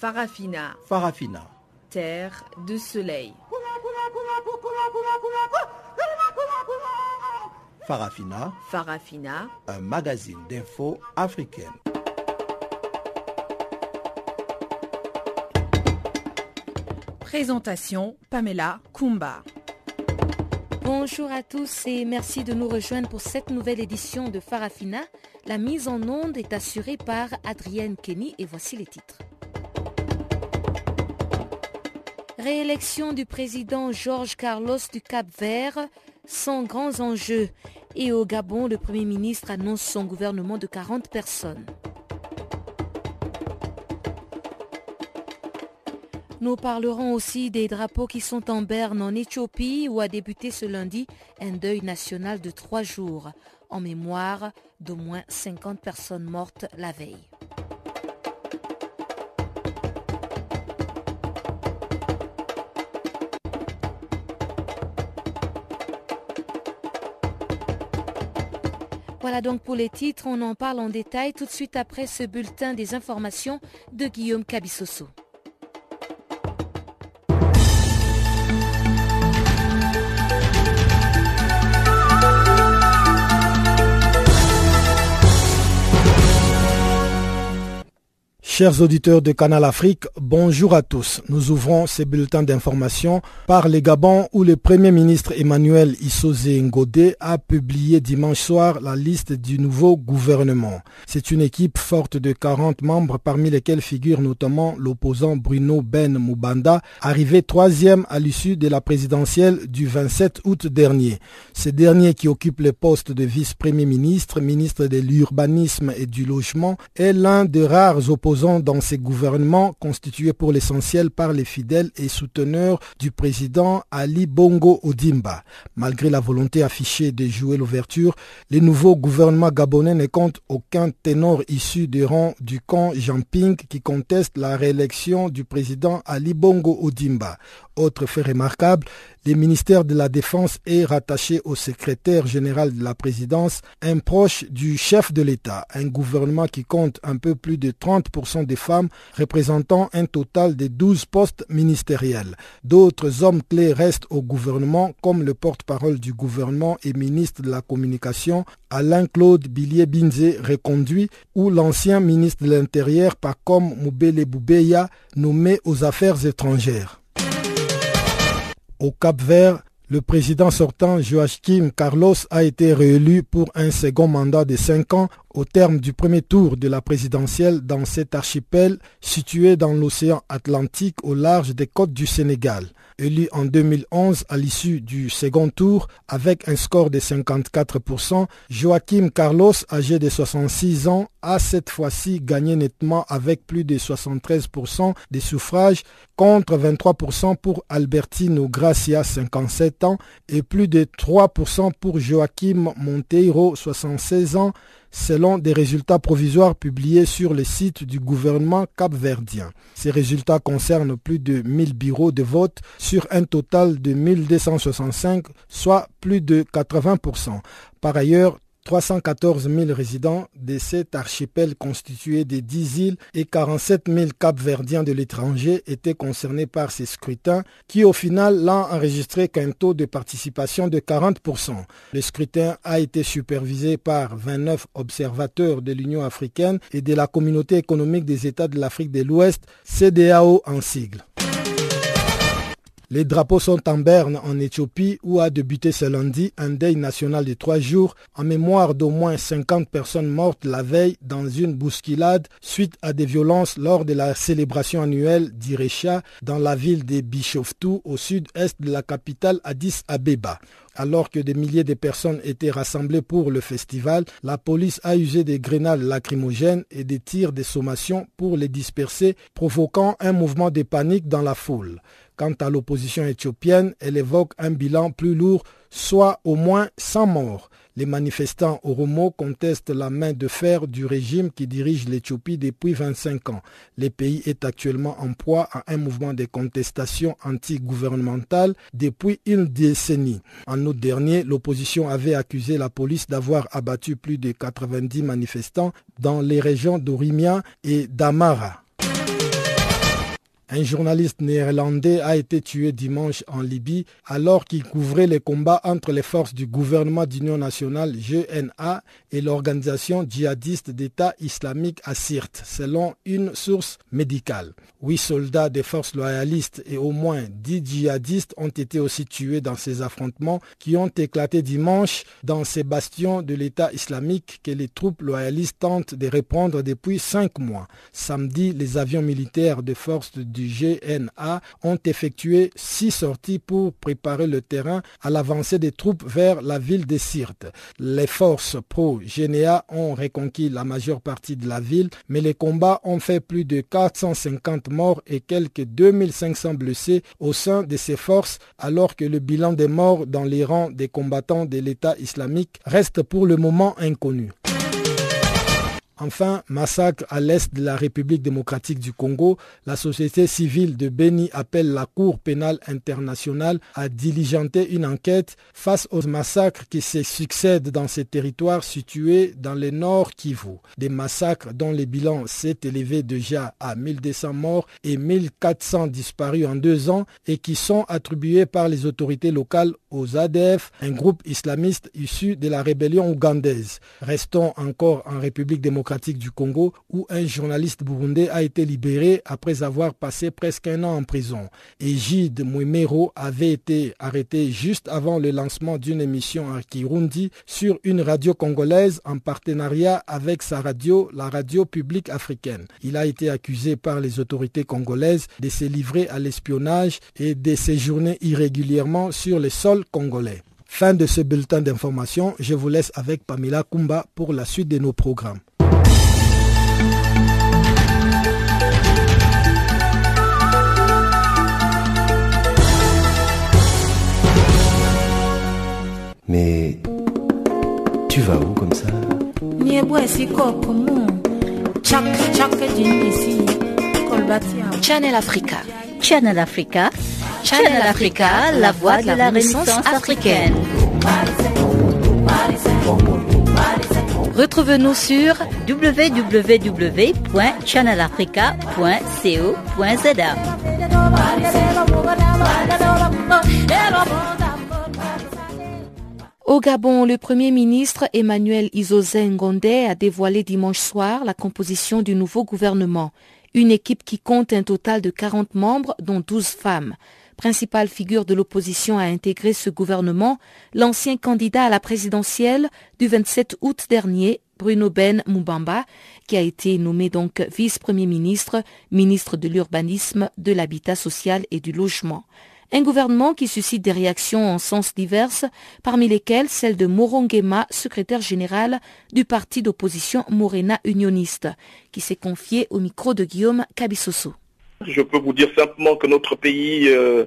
Farafina. Farafina. Terre de soleil. Farafina. Farafina. Un magazine d'infos africaine. Présentation Pamela Kumba. Bonjour à tous et merci de nous rejoindre pour cette nouvelle édition de Farafina. La mise en onde est assurée par Adrienne Kenny et voici les titres. Réélection du président Georges Carlos du Cap-Vert sans grands enjeux. Et au Gabon, le Premier ministre annonce son gouvernement de 40 personnes. Nous parlerons aussi des drapeaux qui sont en berne en Éthiopie où a débuté ce lundi un deuil national de trois jours en mémoire d'au moins 50 personnes mortes la veille. Voilà donc pour les titres, on en parle en détail tout de suite après ce bulletin des informations de Guillaume Cabissoso. Chers auditeurs de Canal Afrique, bonjour à tous. Nous ouvrons ces bulletins d'information par les Gabon où le Premier ministre Emmanuel Issoze Ngode a publié dimanche soir la liste du nouveau gouvernement. C'est une équipe forte de 40 membres parmi lesquels figure notamment l'opposant Bruno Ben Mubanda, arrivé troisième à l'issue de la présidentielle du 27 août dernier. Ce dernier qui occupe le poste de vice-premier ministre, ministre de l'urbanisme et du logement, est l'un des rares opposants dans ces gouvernements constitués pour l'essentiel par les fidèles et souteneurs du président Ali Bongo Odimba. Malgré la volonté affichée de jouer l'ouverture, les nouveaux gouvernements gabonais ne comptent aucun ténor issu des rangs du camp Jamping qui conteste la réélection du président Ali Bongo Odimba. Autre fait remarquable, le ministère de la Défense est rattaché au secrétaire général de la présidence, un proche du chef de l'État, un gouvernement qui compte un peu plus de 30% des femmes, représentant un total de 12 postes ministériels. D'autres hommes clés restent au gouvernement, comme le porte-parole du gouvernement et ministre de la Communication, Alain-Claude Billier-Binze, reconduit, ou l'ancien ministre de l'Intérieur, Pacom Moubele Boubeya, nommé aux affaires étrangères. Au Cap Vert, le président sortant Joachim Carlos a été réélu pour un second mandat de cinq ans au terme du premier tour de la présidentielle dans cet archipel situé dans l'océan Atlantique au large des côtes du Sénégal élu en 2011 à l'issue du second tour avec un score de 54%, Joachim Carlos, âgé de 66 ans, a cette fois-ci gagné nettement avec plus de 73% des suffrages contre 23% pour Albertino Gracia, 57 ans, et plus de 3% pour Joachim Monteiro, 76 ans, selon des résultats provisoires publiés sur le site du gouvernement capverdien. Ces résultats concernent plus de 1000 bureaux de vote sur un total de 1265, soit plus de 80%. Par ailleurs, 314 000 résidents de cet archipel constitué de 10 îles et 47 000 capverdiens de l'étranger étaient concernés par ces scrutins qui au final n'ont enregistré qu'un taux de participation de 40%. Le scrutin a été supervisé par 29 observateurs de l'Union africaine et de la communauté économique des États de l'Afrique de l'Ouest, CDAO en sigle. Les drapeaux sont en berne en Éthiopie où a débuté ce lundi un deuil national de trois jours en mémoire d'au moins 50 personnes mortes la veille dans une bousculade suite à des violences lors de la célébration annuelle d'Irecha dans la ville de Bishoftu au sud-est de la capitale Addis Abeba. Alors que des milliers de personnes étaient rassemblées pour le festival, la police a usé des grenades lacrymogènes et des tirs de sommation pour les disperser, provoquant un mouvement de panique dans la foule. Quant à l'opposition éthiopienne, elle évoque un bilan plus lourd, soit au moins 100 morts. Les manifestants oromo contestent la main de fer du régime qui dirige l'Éthiopie depuis 25 ans. Le pays est actuellement en proie à un mouvement de contestation anti-gouvernementale depuis une décennie. En août dernier, l'opposition avait accusé la police d'avoir abattu plus de 90 manifestants dans les régions d'Orimia et d'Amara. Un journaliste néerlandais a été tué dimanche en Libye alors qu'il couvrait les combats entre les forces du gouvernement d'union nationale GNA et l'organisation djihadiste d'État islamique à selon une source médicale. Huit soldats des forces loyalistes et au moins dix djihadistes ont été aussi tués dans ces affrontements qui ont éclaté dimanche dans ces bastions de l'État islamique que les troupes loyalistes tentent de reprendre depuis cinq mois. Samedi, les avions militaires de forces GNA ont effectué six sorties pour préparer le terrain à l'avancée des troupes vers la ville de Sirte. Les forces pro-GNA ont reconquis la majeure partie de la ville, mais les combats ont fait plus de 450 morts et quelques 2500 blessés au sein de ces forces, alors que le bilan des morts dans les rangs des combattants de l'État islamique reste pour le moment inconnu. Enfin, massacre à l'est de la République démocratique du Congo, la société civile de Beni appelle la Cour pénale internationale à diligenter une enquête face aux massacres qui se succèdent dans ces territoires situés dans le nord Kivu. Des massacres dont le bilan s'est élevé déjà à 1200 morts et 1400 disparus en deux ans et qui sont attribués par les autorités locales aux ADF, un groupe islamiste issu de la rébellion ougandaise. Restons encore en République démocratique du Congo où un journaliste burundais a été libéré après avoir passé presque un an en prison. Egide Mwemero avait été arrêté juste avant le lancement d'une émission à Kirundi sur une radio congolaise en partenariat avec sa radio, la radio publique africaine. Il a été accusé par les autorités congolaises de se livrer à l'espionnage et de séjourner irrégulièrement sur le sol congolais. Fin de ce bulletin d'information, je vous laisse avec Pamela Kumba pour la suite de nos programmes. Mais tu vas où comme ça? Channel Africa. Channel Africa. Channel Africa, la voix de la Renaissance africaine. Retrouve-nous sur www.channelafrica.co.za. Au Gabon, le Premier ministre Emmanuel Isozé Ngondé a dévoilé dimanche soir la composition du nouveau gouvernement. Une équipe qui compte un total de 40 membres, dont 12 femmes. Principale figure de l'opposition à intégrer ce gouvernement, l'ancien candidat à la présidentielle du 27 août dernier, Bruno Ben Moubamba, qui a été nommé donc vice-premier ministre, ministre de l'urbanisme, de l'habitat social et du logement. Un gouvernement qui suscite des réactions en sens divers, parmi lesquelles celle de Morongema, secrétaire général du parti d'opposition Morena Unioniste, qui s'est confié au micro de Guillaume Cabissoso. Je peux vous dire simplement que notre pays euh,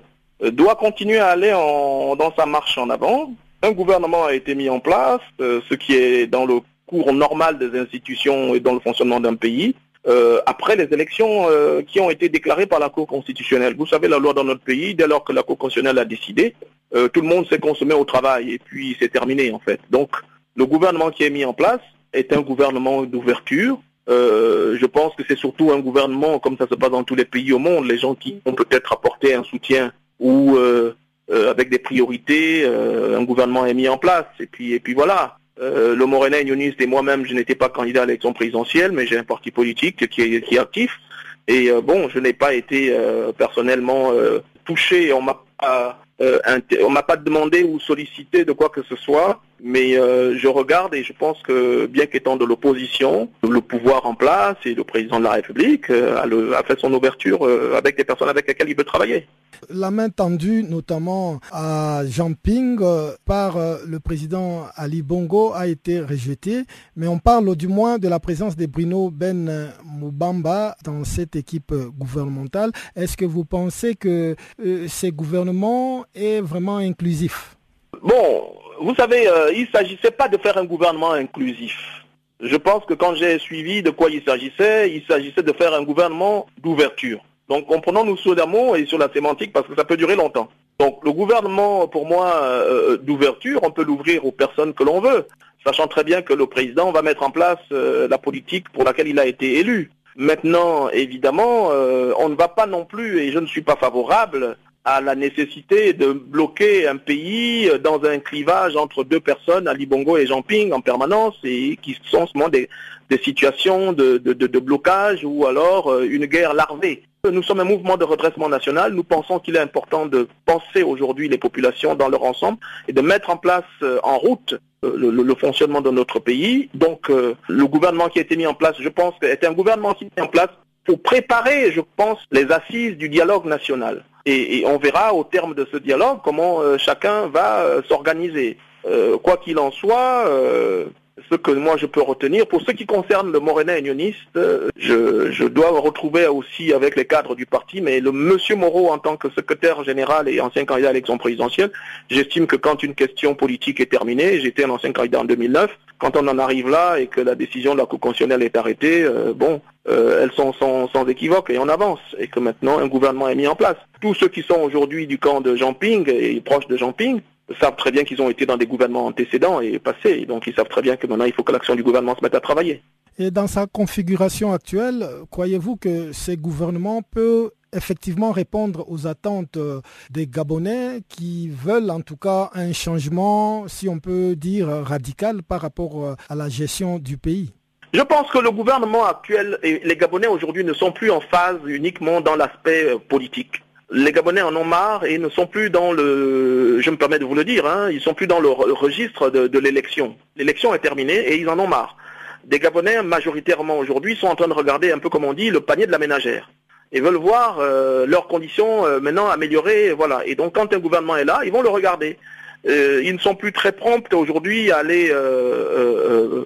doit continuer à aller dans sa marche en avant. Un gouvernement a été mis en place, euh, ce qui est dans le cours normal des institutions et dans le fonctionnement d'un pays. Euh, après les élections euh, qui ont été déclarées par la Cour constitutionnelle. Vous savez, la loi dans notre pays, dès lors que la Cour constitutionnelle a décidé, euh, tout le monde s'est consommé au travail et puis c'est terminé en fait. Donc le gouvernement qui est mis en place est un gouvernement d'ouverture. je pense que c'est surtout un gouvernement, comme ça se passe dans tous les pays au monde, les gens qui ont peut-être apporté un soutien ou avec des priorités, un gouvernement est mis en place. Et puis, et puis voilà. Euh, le Morena Unioniste et moi-même, je n'étais pas candidat à l'élection présidentielle, mais j'ai un parti politique qui est, actif. Et euh, bon, je n'ai pas été euh, personnellement touché. On m'a on m'a pas demandé ou sollicité de quoi que ce soit. Mais je regarde et je pense que bien qu'étant de l'opposition, le pouvoir en place et le président de la République a, le, a fait son ouverture avec des personnes avec lesquelles il veut travailler. La main tendue notamment à Jean Ping par le président Ali Bongo a été rejetée, mais on parle du moins de la présence de Bruno Ben Moubamba dans cette équipe gouvernementale. Est-ce que vous pensez que euh, ce gouvernement est vraiment inclusif? Bon, vous savez, euh, il ne s'agissait pas de faire un gouvernement inclusif. Je pense que quand j'ai suivi de quoi il s'agissait, il s'agissait de faire un gouvernement d'ouverture. Donc comprenons-nous sur l'amour et sur la sémantique parce que ça peut durer longtemps. Donc le gouvernement, pour moi, euh, d'ouverture, on peut l'ouvrir aux personnes que l'on veut, sachant très bien que le président va mettre en place euh, la politique pour laquelle il a été élu. Maintenant, évidemment, euh, on ne va pas non plus, et je ne suis pas favorable à la nécessité de bloquer un pays dans un clivage entre deux personnes, Ali Bongo et Jean Ping, en permanence, et qui sont souvent des, situations de, blocage ou alors euh, une guerre larvée. Nous sommes un mouvement de redressement national. Nous pensons qu'il est important de penser aujourd'hui les populations dans leur ensemble et de mettre en place, euh, en route, euh, le, le, fonctionnement de notre pays. Donc, le gouvernement qui a été mis en place, je pense, est un gouvernement qui est mis en place pour préparer, je pense, les assises du dialogue national. Et, on verra au terme de ce dialogue comment chacun va s'organiser. quoi qu'il en soit, ce que moi je peux retenir. Pour ce qui concerne le Morénais unioniste, je, je, dois retrouver aussi avec les cadres du parti, mais le monsieur Moreau en tant que secrétaire général et ancien candidat à l'élection présidentielle, j'estime que quand une question politique est terminée, j'étais un ancien candidat en 2009, quand on en arrive là et que la décision de la Cour constitutionnelle est arrêtée, euh, bon, euh, elles sont sans, équivoque et on avance et que maintenant un gouvernement est mis en place. Tous ceux qui sont aujourd'hui du camp de Jean Ping et proches de Jean Ping savent très bien qu'ils ont été dans des gouvernements antécédents et passés, donc ils savent très bien que maintenant il faut que l'action du gouvernement se mette à travailler. Et dans sa configuration actuelle, croyez-vous que ces gouvernements peuvent effectivement répondre aux attentes euh, des Gabonais qui veulent en tout cas un changement, si on peut dire, radical par rapport euh, à la gestion du pays? Je pense que le gouvernement actuel et les Gabonais aujourd'hui ne sont plus en phase uniquement dans l'aspect euh, politique les Gabonais en ont marre et ne sont plus dans le, je me permets de vous le dire, hein, ils sont plus dans le registre de, l'élection. L'élection est terminée et ils en ont marre. Des Gabonais majoritairement aujourd'hui sont en train de regarder un peu comme on dit le panier de la ménagère et veulent voir euh, leurs conditions euh, maintenant améliorées, voilà. Et donc quand un gouvernement est là, ils vont le regarder. Ils ne sont plus très prompts aujourd'hui à aller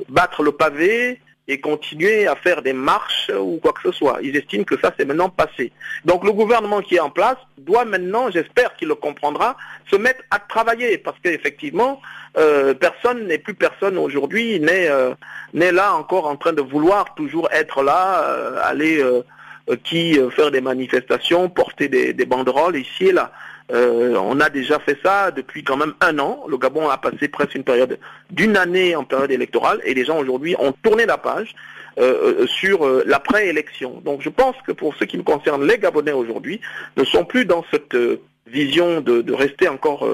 battre le pavé et continuer à faire des marches ou quoi que ce soit. Ils estiment que ça, c'est maintenant passé. Donc le gouvernement qui est en place doit maintenant, j'espère qu'il le comprendra, se mettre à travailler parce qu'effectivement, euh, personne n'est plus personne aujourd'hui, n'est euh, n'est là encore en train de vouloir toujours être là, euh, aller qui faire des manifestations, porter des banderoles ici et là. Euh, on a déjà fait ça depuis quand même un an. Le Gabon a passé presque une période d'une année en période électorale et les gens aujourd'hui ont tourné la page euh, euh, sur l'après-élection. Donc je pense que pour ce qui me concerne, les Gabonais aujourd'hui ne sont plus dans cette vision de, de, rester encore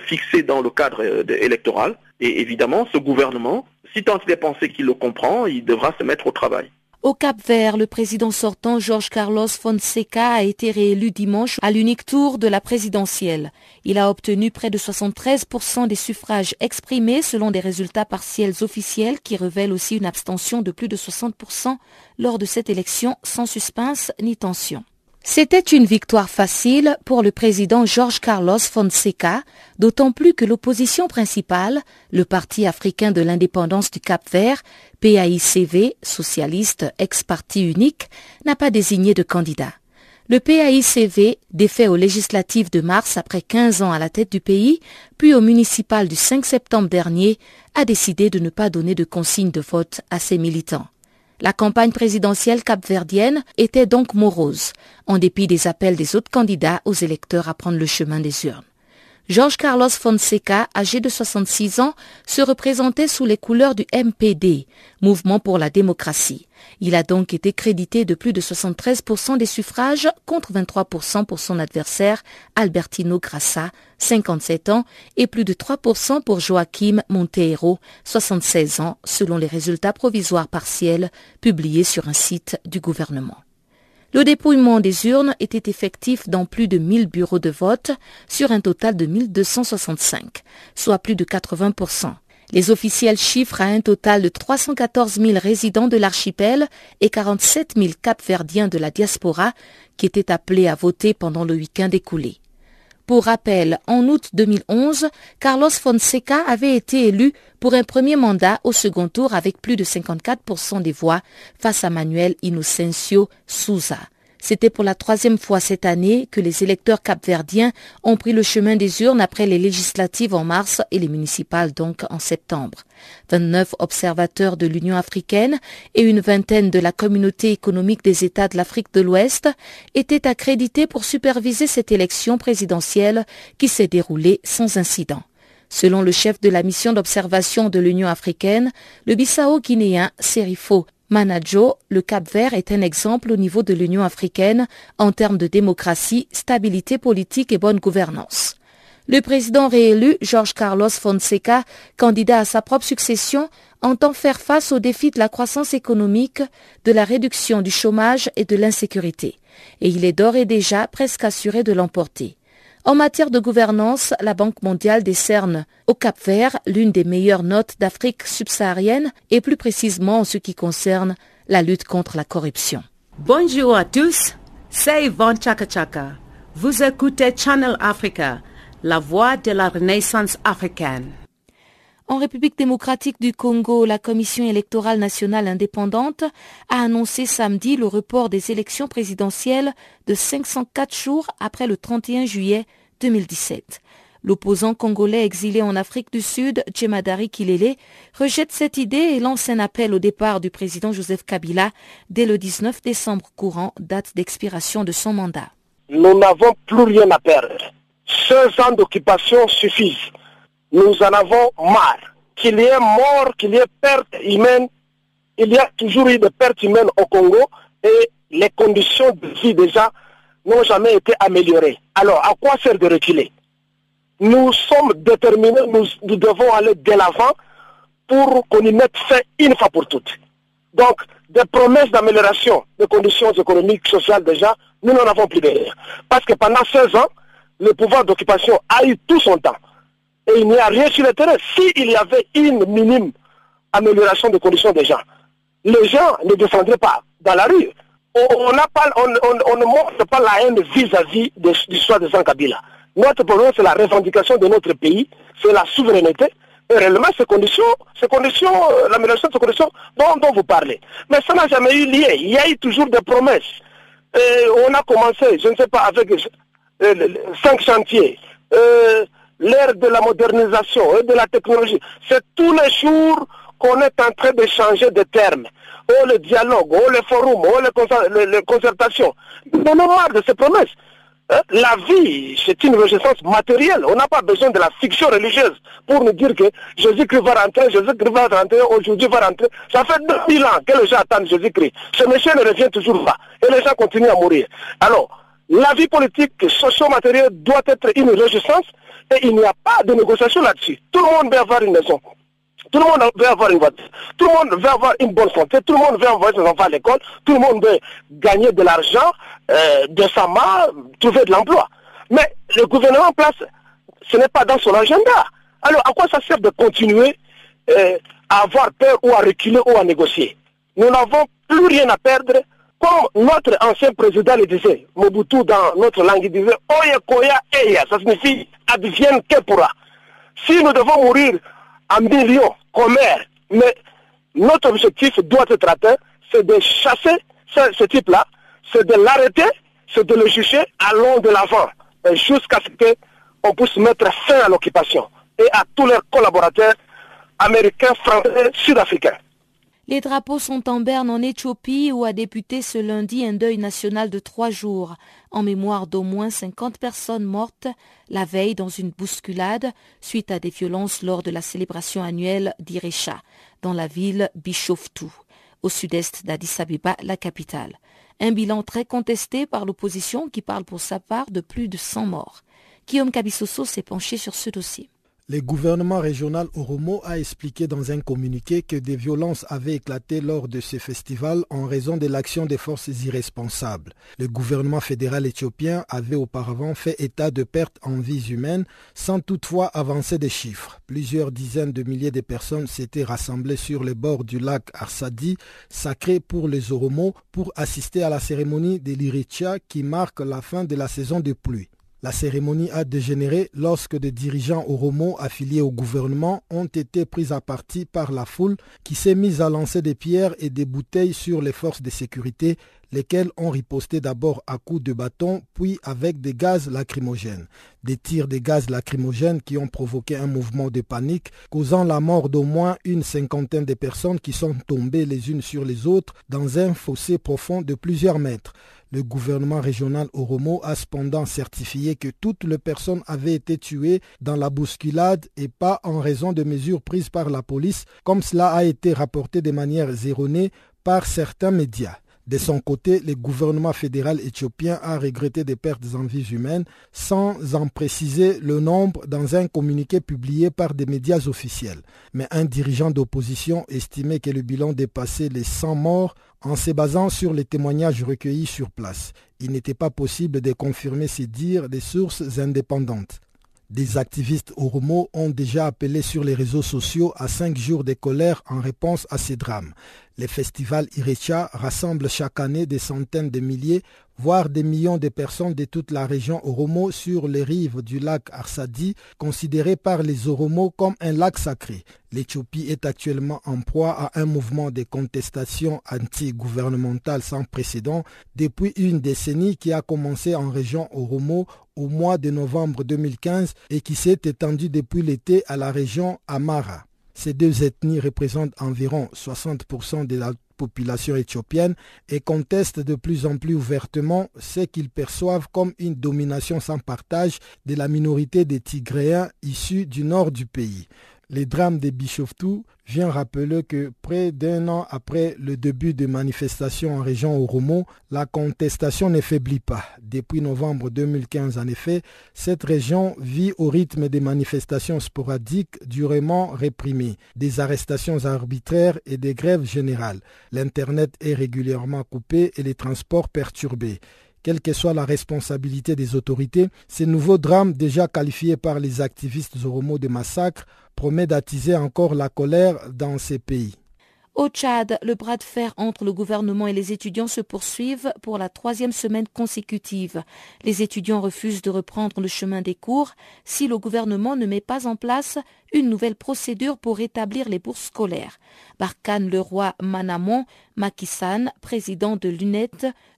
fixés dans le cadre électoral. Et évidemment, ce gouvernement, si tant il est pensé qu'il le comprend, il devra se mettre au travail. Au Cap-Vert, le président sortant Georges Carlos Fonseca a été réélu dimanche à l'unique tour de la présidentielle. Il a obtenu près de 73% des suffrages exprimés selon des résultats partiels officiels qui révèlent aussi une abstention de plus de 60% lors de cette élection sans suspense ni tension. C'était une victoire facile pour le président Georges Carlos Fonseca, d'autant plus que l'opposition principale, le Parti africain de l'indépendance du Cap-Vert, PAICV, socialiste ex-parti unique, n'a pas désigné de candidat. Le PAICV, défait aux législatives de mars après 15 ans à la tête du pays, puis au municipal du 5 septembre dernier, a décidé de ne pas donner de consigne de vote à ses militants. La campagne présidentielle capverdienne était donc morose, en dépit des appels des autres candidats aux électeurs à prendre le chemin des urnes. Georges Carlos Fonseca, âgé de 66 ans, se représentait sous les couleurs du MPD, Mouvement pour la démocratie. Il a donc été crédité de plus de 73% des suffrages contre 23% pour son adversaire Albertino Grassa, 57 ans, et plus de 3% pour Joaquim Monteiro, 76 ans, selon les résultats provisoires partiels publiés sur un site du gouvernement. Le dépouillement des urnes était effectif dans plus de 1000 bureaux de vote sur un total de 1265, soit plus de 80%. Les officiels chiffrent à un total de 314 000 résidents de l'archipel et 47 000 capverdiens de la diaspora qui étaient appelés à voter pendant le week-end écoulé. Pour rappel, en août 2011, Carlos Fonseca avait été élu pour un premier mandat au second tour avec plus de 54% des voix face à Manuel Inocencio Souza. C'était pour la troisième fois cette année que les électeurs capverdiens ont pris le chemin des urnes après les législatives en mars et les municipales donc en septembre. 29 observateurs de l'Union africaine et une vingtaine de la communauté économique des États de l'Afrique de l'Ouest étaient accrédités pour superviser cette élection présidentielle qui s'est déroulée sans incident. Selon le chef de la mission d'observation de l'Union africaine, le Bissau guinéen Serifo Manajo, le Cap Vert est un exemple au niveau de l'Union africaine en termes de démocratie, stabilité politique et bonne gouvernance. Le président réélu, Georges Carlos Fonseca, candidat à sa propre succession, entend faire face aux défis de la croissance économique, de la réduction du chômage et de l'insécurité. Et il est d'ores et déjà presque assuré de l'emporter. En matière de gouvernance, la Banque mondiale décerne au Cap Vert l'une des meilleures notes d'Afrique subsaharienne et plus précisément en ce qui concerne la lutte contre la corruption. Bonjour à tous, c'est Yvonne Chaka Chaka. Vous écoutez Channel Africa la voix de la renaissance africaine. En République démocratique du Congo, la Commission électorale nationale indépendante a annoncé samedi le report des élections présidentielles de 504 jours après le 31 juillet 2017. L'opposant congolais exilé en Afrique du Sud, Djemadari Kilele, rejette cette idée et lance un appel au départ du président Joseph Kabila dès le 19 décembre courant, date d'expiration de son mandat. Nous n'avons plus rien à perdre 16 ans d'occupation suffisent. Nous en avons marre. Qu'il y ait mort, qu'il y ait perte humaine, il y a toujours eu des pertes humaines au Congo et les conditions de vie déjà n'ont jamais été améliorées. Alors, à quoi sert de reculer? Nous sommes déterminés, nous, nous devons aller de l'avant pour qu'on y mette fin une fois pour toutes. Donc, des promesses d'amélioration des conditions économiques, sociales déjà, nous n'en avons plus derrière. Parce que pendant 16 ans, le pouvoir d'occupation a eu tout son temps. Il n'y a rien sur le terrain. S'il y avait une minime amélioration des conditions des gens, les gens ne descendraient pas dans la rue. On, ne montre pas la haine vis-à-vis de l'histoire de Jean Kabila. Notre problème, c'est la revendication de notre pays, c'est la souveraineté, et réellement ces conditions, ces conditions, euh, l'amélioration de ces conditions dont, vous parlez. Mais ça n'a jamais eu lieu. Il y a eu toujours des promesses. On a commencé, je ne sais pas, avec euh, cinq chantiers, euh, l'ère de la modernisation et de la technologie. C'est tous les jours qu'on est en train de changer de termes. Oh le dialogue, oh le forum, oh les, concertations. Nous avons marre de ces promesses. Hein? La vie, c'est une renaissance matérielle. On n'a pas besoin de la fiction religieuse pour nous dire que Jésus-Christ va rentrer, Jésus-Christ va rentrer, aujourd'hui va rentrer. Ça fait 2000 ans que les gens attendent Jésus-Christ. Ce monsieur ne revient toujours pas. Et les gens continuent à mourir. Alors, la vie politique socio-matérielle doit être une résistance et il n'y a pas de négociation là-dessus. Tout le monde veut avoir une maison. Tout le monde veut avoir une voiture. Tout le monde veut avoir une bonne santé. Tout le monde veut envoyer ses enfants à l'école. Tout le monde veut gagner de l'argent euh, de sa main, trouver de l'emploi. Mais le gouvernement en place, ce n'est pas dans son agenda. Alors à quoi ça sert de continuer euh, à avoir peur ou à reculer ou à négocier? Nous n'avons plus rien à perdre comme notre ancien président le disait, Mobutu dans notre langue, il disait Oya Koya Eya, ça signifie advienne que. Si nous devons mourir en millions, comme mais notre objectif doit être atteint, c'est de chasser ce, type-là, c'est de l'arrêter, c'est de le juger, allons de l'avant, jusqu'à ce qu'on puisse mettre fin à l'occupation et à tous leurs collaborateurs américains, français, sud-africains. Les drapeaux sont en berne en Éthiopie où a débuté ce lundi un deuil national de trois jours en mémoire d'au moins 50 personnes mortes la veille dans une bousculade suite à des violences lors de la célébration annuelle d'Irecha dans la ville Bishoftu, au sud-est d'Addis Abeba, la capitale. Un bilan très contesté par l'opposition qui parle pour sa part de plus de 100 morts. Guillaume Kabissoso s'est penché sur ce dossier. Le gouvernement régional Oromo a expliqué dans un communiqué que des violences avaient éclaté lors de ce festival en raison de l'action des forces irresponsables. Le gouvernement fédéral éthiopien avait auparavant fait état de pertes en vies humaines sans toutefois avancer des chiffres. Plusieurs dizaines de milliers de personnes s'étaient rassemblées sur les bords du lac Arsadi, sacré pour les Oromo, pour assister à la cérémonie de l'Iritia qui marque la fin de la saison de pluie. La cérémonie a dégénéré lorsque des dirigeants oromo affiliés au gouvernement ont été pris à partie par la foule qui s'est mise à lancer des pierres et des bouteilles sur les forces de sécurité, lesquelles ont riposté d'abord à coups de bâton, puis avec des gaz lacrymogènes. Des tirs de gaz lacrymogènes qui ont provoqué un mouvement de panique, causant la mort d'au moins une cinquantaine de personnes qui sont tombées les unes sur les autres dans un fossé profond de plusieurs mètres. Le gouvernement régional Oromo a cependant certifié que toutes les personnes avaient été tuées dans la bousculade et pas en raison de mesures prises par la police, comme cela a été rapporté de manière erronée par certains médias. De son côté, le gouvernement fédéral éthiopien a regretté des pertes en vies humaines sans en préciser le nombre dans un communiqué publié par des médias officiels. Mais un dirigeant d'opposition estimait que le bilan dépassait les 100 morts en se basant sur les témoignages recueillis sur place. Il n'était pas possible de confirmer ces dires des sources indépendantes. Des activistes Oromo ont déjà appelé sur les réseaux sociaux à cinq jours de colère en réponse à ces drames. Le festival Irecha rassemble chaque année des centaines de milliers, voire des millions de personnes de toute la région Oromo sur les rives du lac Arsadi, considéré par les Oromo comme un lac sacré. L'Éthiopie est actuellement en proie à un mouvement de contestation anti-gouvernementale sans précédent depuis une décennie qui a commencé en région Oromo au mois de novembre 2015 et qui s'est étendu depuis l'été à la région Amara. Ces deux ethnies représentent environ 60% de la population éthiopienne et contestent de plus en plus ouvertement ce qu'ils perçoivent comme une domination sans partage de la minorité des Tigréens issus du nord du pays. Les drames de Bishoftu vient rappeler que près d'un an après le début des manifestations en région Oromo, la contestation ne faiblit pas. Depuis novembre 2015, en effet, cette région vit au rythme des manifestations sporadiques durement réprimées, des arrestations arbitraires et des grèves générales. L'Internet est régulièrement coupé et les transports perturbés quelle que soit la responsabilité des autorités, ces nouveaux drames déjà qualifiés par les activistes oromo de massacre promet d'attiser encore la colère dans ces pays. Au Tchad, le bras de fer entre le gouvernement et les étudiants se poursuivent pour la troisième semaine consécutive. Les étudiants refusent de reprendre le chemin des cours si le gouvernement ne met pas en place une nouvelle procédure pour rétablir les bourses scolaires. Barkhane Leroy Manamon Makissan, président de l'UNET,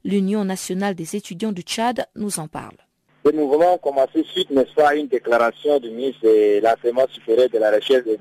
l'Union nationale des étudiants du Tchad, nous en parle. Ce mouvement a suite, n'est-ce pas, une déclaration du ministre de l'enseignement supérieur de la recherche et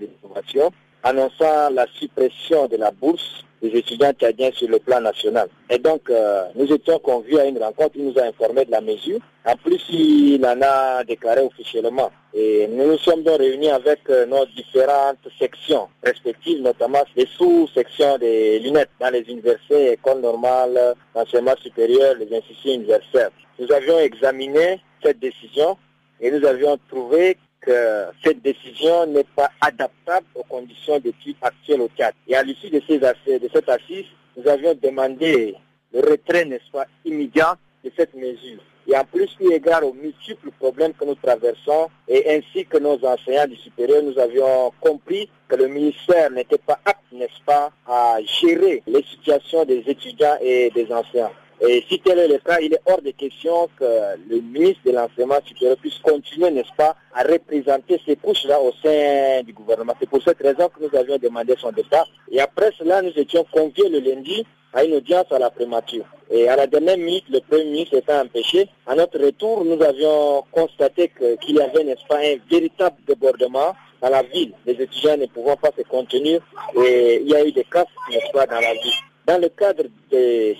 annonçant la suppression de la bourse des étudiants tchadiens sur le plan national. Et donc, euh, nous étions conviés à une rencontre, il nous a informé de la mesure. En plus, il en a déclaré officiellement. Et nous nous sommes donc réunis avec euh, nos différentes sections respectives, notamment les sous-sections des lunettes dans les universités, écoles normales, l'enseignement supérieur, les instituts universitaires. Nous avions examiné cette décision et nous avions trouvé que cette décision n'est pas adaptable aux conditions d'études actuelles au Tchad. Et à l'issue de, ces de cette assise, nous avions demandé le retrait, n'est-ce pas, immédiat de cette mesure. Et en plus, eu égard aux multiples problèmes que nous traversons, et ainsi que nos enseignants du supérieur, nous avions compris que le ministère n'était pas apte, n'est-ce pas, à gérer les situations des étudiants et des enseignants. Et si tel est le cas, il est hors de question que le ministre de l'enseignement supérieur puisse continuer, n'est-ce pas, à représenter ces couches-là au sein du gouvernement. C'est pour cette raison que nous avions demandé son départ. Et après cela, nous étions conviés le lundi à une audience à la prémature. Et à la dernière minute, le Premier ministre était empêché. À notre retour, nous avions constaté qu'il y avait, n'est-ce pas, un véritable débordement dans la ville. Les étudiants ne pouvant pas se contenir et il y a eu des cas, n'est-ce pas, dans la ville dans le cadre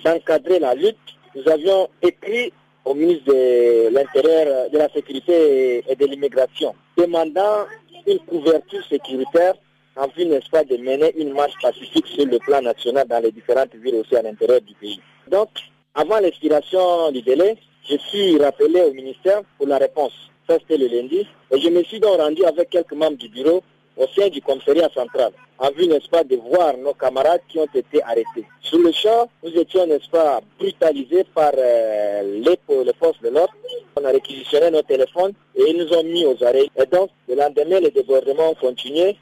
d'encadrer la lutte, nous avions écrit au ministre de l'Intérieur, de la Sécurité et de l'Immigration, demandant une couverture sécuritaire en vue, n'est-ce pas, de mener une marche pacifique sur le plan national dans les différentes villes aussi à l'intérieur du pays. Donc, avant l'expiration du délai, je suis rappelé au ministère pour la réponse. Ça, c'était le lundi. Et je me suis donc rendu avec quelques membres du bureau au sein du commissariat central, en vue, n'est-ce pas, de voir nos camarades qui ont été arrêtés. Sur le champ, nous étions, n'est-ce pas, brutalisés par euh, les, forces de l'ordre. On a réquisitionné nos téléphones et ils nous ont mis aux arrêts. Et donc, le lendemain, les débordements ont continué.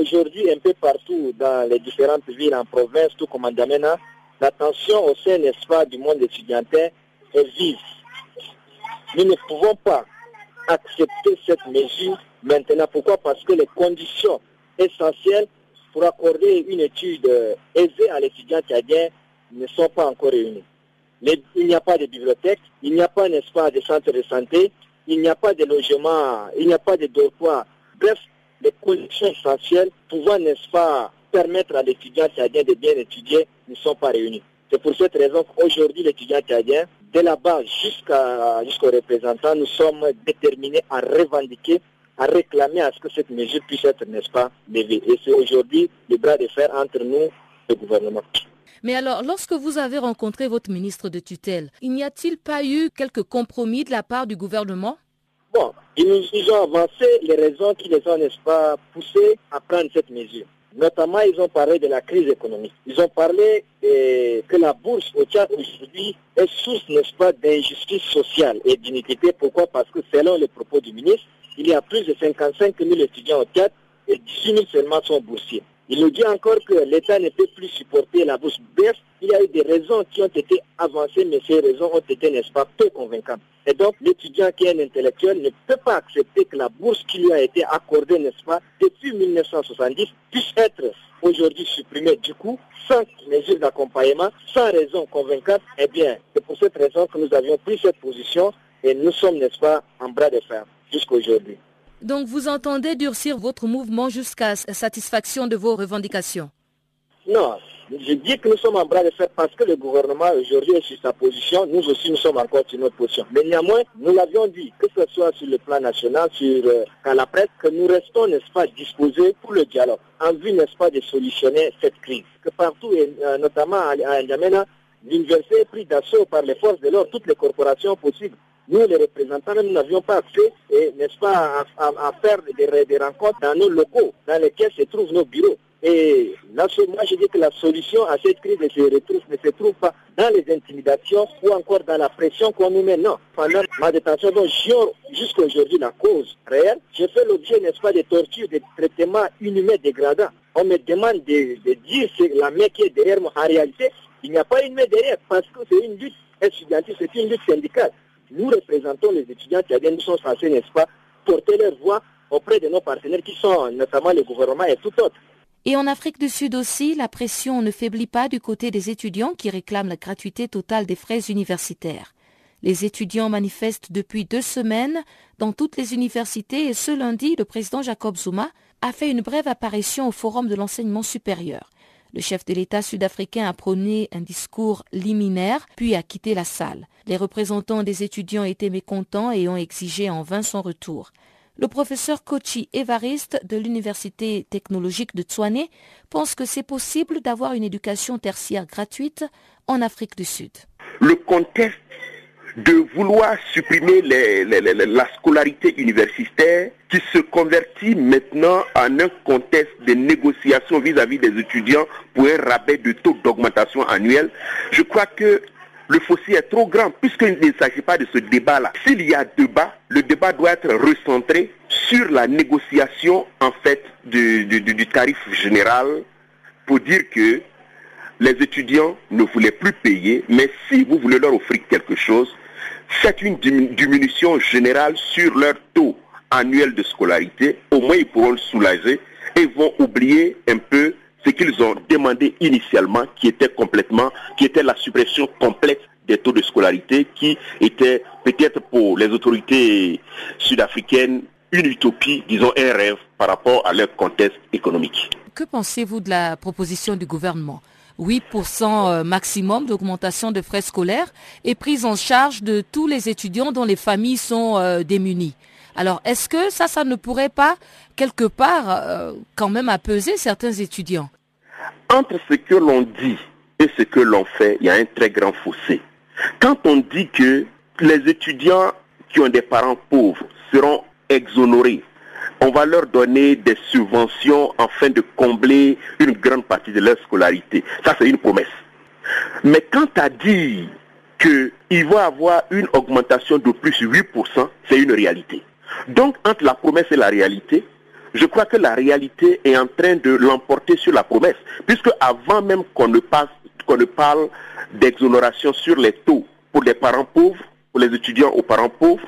Aujourd'hui, un peu partout dans les différentes villes en province, tout comme en Damena, la tension au sein, n'est-ce pas, du monde étudiantin est vive. Nous ne pouvons pas accepter cette mesure maintenant. Pourquoi? Parce que les conditions essentielles pour accorder une étude aisée à l'étudiant tchadien ne sont pas encore réunies. il n'y a pas de bibliothèque, il n'y a pas, n'est-ce pas, de centre de santé, il n'y a pas de logement, il n'y a pas de dortoir. Bref, les conditions essentielles pouvant, n'est-ce pas, permettre à l'étudiant tchadien de bien étudier ne sont pas réunies. C'est pour cette raison qu'aujourd'hui, l'étudiant tchadien, de la base jusqu'à jusqu'aux représentants, nous sommes déterminés à revendiquer, à réclamer à ce que cette mesure puisse être, n'est-ce pas, levée. Et c'est aujourd'hui le bras de fer entre nous et le gouvernement. Mais alors, lorsque vous avez rencontré votre ministre de tutelle, il n'y a-t-il pas eu quelques compromis de la part du gouvernement? Bon, ils ont avancé les raisons qui les ont, n'est-ce pas, poussés à prendre cette mesure. Notamment, ils ont parlé de la crise économique. Ils ont parlé eh, que la bourse au Tchad aujourd'hui est source, n'est-ce pas, d'injustice sociale et d'inéquité. Pourquoi? Parce que selon les propos du ministre, il y a plus de 55 000 étudiants au Tchad et 18 000 seulement sont boursiers. Il nous dit encore que l'État ne peut plus supporter la bourse baisse. Il y a eu des raisons qui ont été avancées, mais ces raisons ont été, n'est-ce pas, peu convaincantes. Et donc, l'étudiant qui est un intellectuel ne peut pas accepter que la bourse qui lui a été accordée, n'est-ce pas, depuis 1970, puisse être aujourd'hui supprimée. Du coup, sans mesure d'accompagnement, sans raison convaincante, eh bien, c'est pour cette raison que nous avions pris cette position et nous sommes, n'est-ce pas, en bras de fer jusqu'à aujourd'hui. Donc vous entendez durcir votre mouvement jusqu'à satisfaction de vos revendications? Non, je dis que nous sommes en bras de fer parce que le gouvernement aujourd'hui est sur sa position, nous aussi nous sommes encore sur notre position. Mais néanmoins, nous l'avions dit, que ce soit sur le plan national, sur euh, la presse, que nous restons, n'est-ce pas, disposés pour le dialogue, en vue, n'est-ce pas, de solutionner cette crise. Que partout, et euh, notamment à N'Djamena, l'université est prise d'assaut par les forces de l'ordre, toutes les corporations possibles. Nous, les représentants, nous n'avions pas accès, n'est-ce pas, à, faire des, rencontres dans nos locaux, dans lesquels se trouvent nos bureaux. Et là, moi, je dis que la solution à cette crise ne se, retrouve, ne se trouve pas dans les intimidations ou encore dans la pression qu'on nous met. Non. Pendant ma détention, donc j'ignore jusqu'à aujourd'hui la cause réelle. J'ai fait l'objet, n'est-ce pas, des tortures, des traitements inhumains dégradants. On me demande de, dire c'est la main qui est derrière moi. En réalité, il n'y a pas une main derrière parce que c'est une lutte étudiantine, c'est une lutte syndicale nous représentons les étudiants qui nous sont censés, n'est-ce pas, porter leur voix auprès de nos partenaires qui sont notamment le gouvernement et tout autre. Et en Afrique du Sud aussi, la pression ne faiblit pas du côté des étudiants qui réclament la gratuité totale des frais universitaires. Les étudiants manifestent depuis deux semaines dans toutes les universités et ce lundi, le président Jacob Zuma a fait une brève apparition au Forum de l'enseignement supérieur. Le chef de l'État sud-africain a prôné un discours liminaire, puis a quitté la salle. Les représentants des étudiants étaient mécontents et ont exigé en vain son retour. Le professeur Kochi Evariste de l'Université technologique de Tswane pense que c'est possible d'avoir une éducation tertiaire gratuite en Afrique du Sud. De vouloir supprimer la scolarité universitaire qui se convertit maintenant en un contexte de négociation vis-à-vis des étudiants pour un rabais de taux d'augmentation annuel, je crois que le fossé est trop grand puisqu'il ne s'agit pas de ce débat-là. S'il y a débat, le débat doit être recentré sur la négociation en fait du, du tarif général pour dire que les étudiants ne voulaient plus payer, mais si vous voulez leur offrir quelque chose, faites une diminution générale sur leur taux annuel de scolarité, au moins ils pourront le soulager et vont oublier un peu ce qu'ils ont demandé initialement, qui était complètement, qui était la suppression complète des taux de scolarité, qui était peut-être pour les autorités sud-africaines une utopie, disons un rêve par rapport à leur contexte économique. Que pensez-vous de la proposition du gouvernement? 8% euh, maximum d'augmentation de frais scolaires et prise en charge de tous les étudiants dont les familles sont euh, démunies. Alors, est-ce que ça, ça ne pourrait pas, quelque part, euh, quand même apaiser certains étudiants? Entre ce que l'on dit et ce que l'on fait, il y a un très grand fossé. Quand on dit que les étudiants qui ont des parents pauvres seront exonérés on va leur donner des subventions afin de combler une grande partie de leur scolarité. Ça, c'est une promesse. Mais quand tu as dit qu'il va avoir une augmentation de plus de 8%, c'est une réalité. Donc, entre la promesse et la réalité, je crois que la réalité est en train de l'emporter sur la promesse. Puisque avant même qu'on ne, ne parle d'exonération sur les taux pour les parents pauvres, pour les étudiants aux parents pauvres,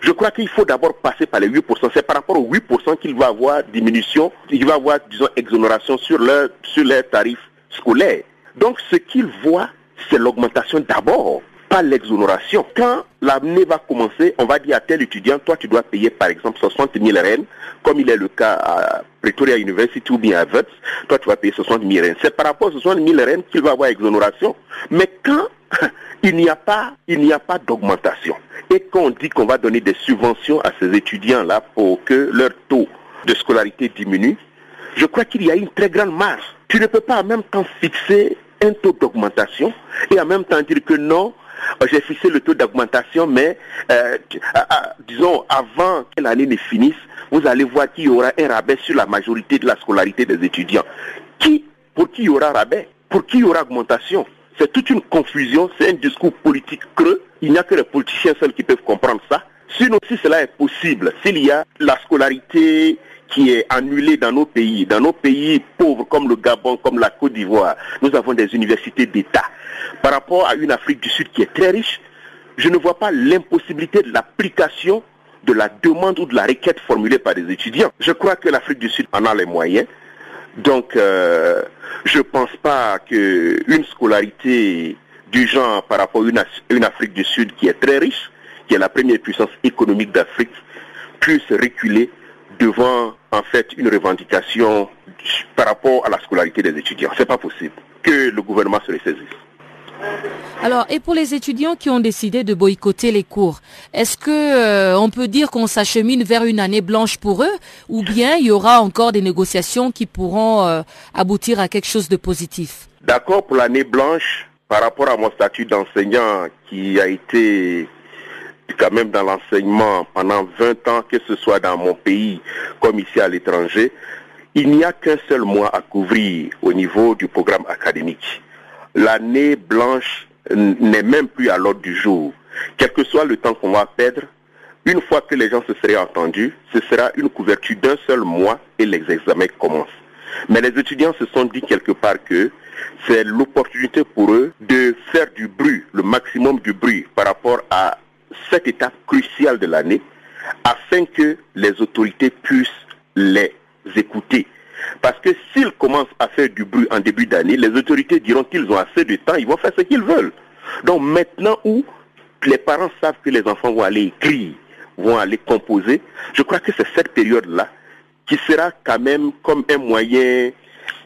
je crois qu'il faut d'abord passer par les 8%. C'est par rapport aux 8% qu'il va avoir diminution, il va avoir, disons, exonération sur leur, sur leurs tarifs scolaires. Donc, ce qu'il voit, c'est l'augmentation d'abord, pas l'exonération. Quand l'année va commencer, on va dire à tel étudiant, toi, tu dois payer, par exemple, 60 000 rennes, comme il est le cas à Pretoria University ou bien à Wits, toi, tu vas payer 60 000 rennes. C'est par rapport à 60 000 rennes qu'il va avoir exonération. Mais quand il n'y a pas, d'augmentation. Et quand on dit qu'on va donner des subventions à ces étudiants-là pour que leur taux de scolarité diminue, je crois qu'il y a une très grande marge. Tu ne peux pas en même temps fixer un taux d'augmentation et en même temps dire que non, j'ai fixé le taux d'augmentation, mais euh, disons avant que l'année ne finisse, vous allez voir qu'il y aura un rabais sur la majorité de la scolarité des étudiants. Qui, pour qui il y aura rabais? Pour qui il y aura augmentation? C'est toute une confusion, c'est un discours politique creux. Il n'y a que les politiciens seuls qui peuvent comprendre ça. Sinon, si cela est possible, s'il y a la scolarité qui est annulée dans nos pays, dans nos pays pauvres comme le Gabon, comme la Côte d'Ivoire, nous avons des universités d'État. Par rapport à une Afrique du Sud qui est très riche, je ne vois pas l'impossibilité de l'application de la demande ou de la requête formulée par les étudiants. Je crois que l'Afrique du Sud en a les moyens. Donc, euh, je ne pense pas qu'une scolarité du genre par rapport à une Afrique du Sud qui est très riche, qui est la première puissance économique d'Afrique, puisse reculer devant en fait une revendication par rapport à la scolarité des étudiants. Ce n'est pas possible que le gouvernement se ressaisisse. Alors, et pour les étudiants qui ont décidé de boycotter les cours, est-ce que euh, on peut dire qu'on s'achemine vers une année blanche pour eux, ou bien il y aura encore des négociations qui pourront euh, aboutir à quelque chose de positif? D'accord pour l'année blanche, par rapport à mon statut d'enseignant qui a été quand même dans l'enseignement pendant 20 ans, que ce soit dans mon pays comme ici à l'étranger, il n'y a qu'un seul mois à couvrir au niveau du programme académique. L'année blanche n'est même plus à l'ordre du jour. Quel que soit le temps qu'on va perdre, une fois que les gens se seraient entendus, ce sera une couverture d'un seul mois et les examens commencent. Mais les étudiants se sont dit quelque part que c'est l'opportunité pour eux de faire du bruit, le maximum du bruit par rapport à cette étape cruciale de l'année, afin que les autorités puissent les écouter. Parce que s'ils commencent à faire du bruit en début d'année, les autorités diront qu'ils ont assez de temps, ils vont faire ce qu'ils veulent. Donc maintenant où les parents savent que les enfants vont aller écrire, vont aller composer, je crois que c'est cette période-là qui sera quand même comme un moyen,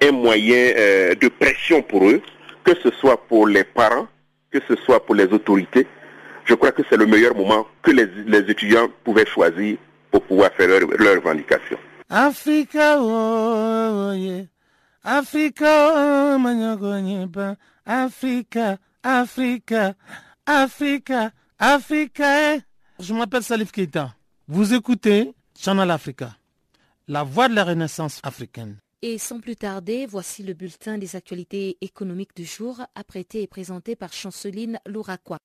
un moyen euh, de pression pour eux, que ce soit pour les parents, que ce soit pour les autorités. Je crois que c'est le meilleur moment que les, étudiants pouvaient choisir pour pouvoir faire leur, leur revendication. Africa, oh, yeah. Africa, oh, Africa, Africa, Africa, Africa. Je m'appelle Salif Keita. Vous écoutez Channel Africa, la voix de la renaissance africaine. Et sans plus tarder, voici le bulletin des actualités économiques du jour, apprêté et présenté par Chanceline Louraquois.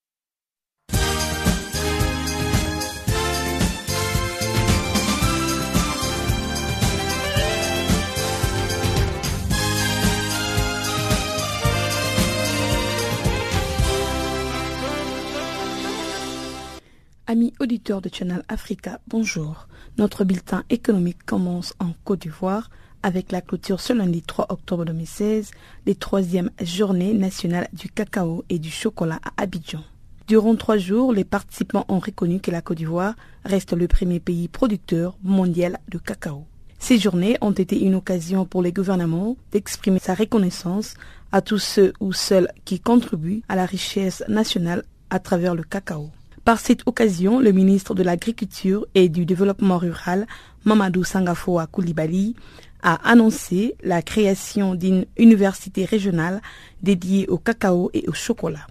Amis auditeurs de Channel Africa, bonjour. Notre bulletin économique commence en Côte d'Ivoire avec la clôture ce lundi 3 octobre 2016 des troisièmes journées nationales du cacao et du chocolat à Abidjan. Durant trois jours, les participants ont reconnu que la Côte d'Ivoire reste le premier pays producteur mondial de cacao. Ces journées ont été une occasion pour les gouvernements d'exprimer sa reconnaissance à tous ceux ou celles qui contribuent à la richesse nationale à travers le cacao. Par cette occasion, le ministre de l'Agriculture et du Développement rural, Mamadou Sangafoa Koulibaly, a annoncé la création d'une université régionale dédiée au cacao et au chocolat.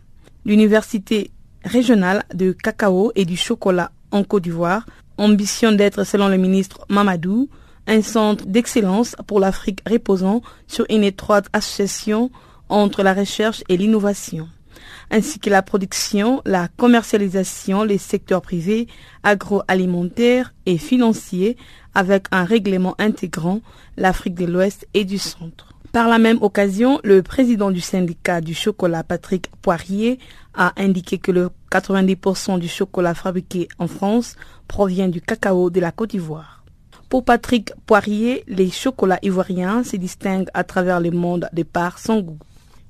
L'université régionale de cacao et du chocolat en Côte d'Ivoire ambitionne d'être, selon le ministre Mamadou, un centre d'excellence pour l'Afrique reposant sur une étroite association entre la recherche et l'innovation ainsi que la production, la commercialisation, les secteurs privés, agroalimentaires et financiers, avec un règlement intégrant l'Afrique de l'Ouest et du Centre. Par la même occasion, le président du syndicat du chocolat, Patrick Poirier, a indiqué que le 90% du chocolat fabriqué en France provient du cacao de la Côte d'Ivoire. Pour Patrick Poirier, les chocolats ivoiriens se distinguent à travers le monde de par son goût.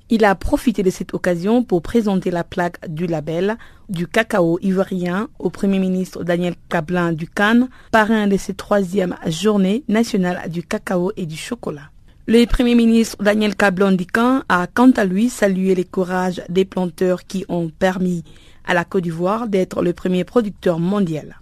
Il a profité de cette occasion pour présenter la plaque du label du cacao ivoirien au Premier ministre Daniel Cablin du Cannes, parrain de cette troisième journée nationale du cacao et du chocolat. Le Premier ministre Daniel Cannes a quant à lui salué les courages des planteurs qui ont permis à la Côte d'Ivoire d'être le premier producteur mondial.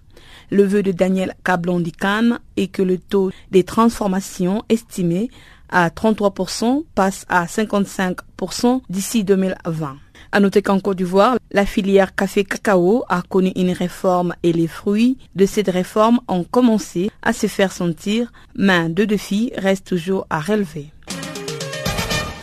Le vœu de Daniel Cablon Cannes est que le taux des transformations estimé à 33% passe à 55% d'ici 2020. À noter qu'en Côte d'Ivoire, la filière café-cacao a connu une réforme et les fruits de cette réforme ont commencé à se faire sentir, mais deux défis restent toujours à relever.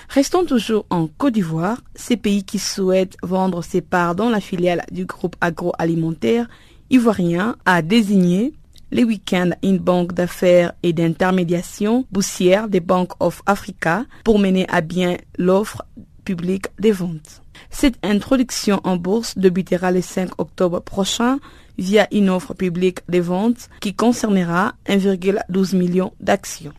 Restons toujours en Côte d'Ivoire, ces pays qui souhaitent vendre ses parts dans la filiale du groupe agroalimentaire ivoirien a désigné les week-ends une banque d'affaires et d'intermédiation boursière des Bank of Africa pour mener à bien l'offre publique des ventes. Cette introduction en bourse débutera le 5 octobre prochain via une offre publique de ventes qui concernera 1,12 million d'actions.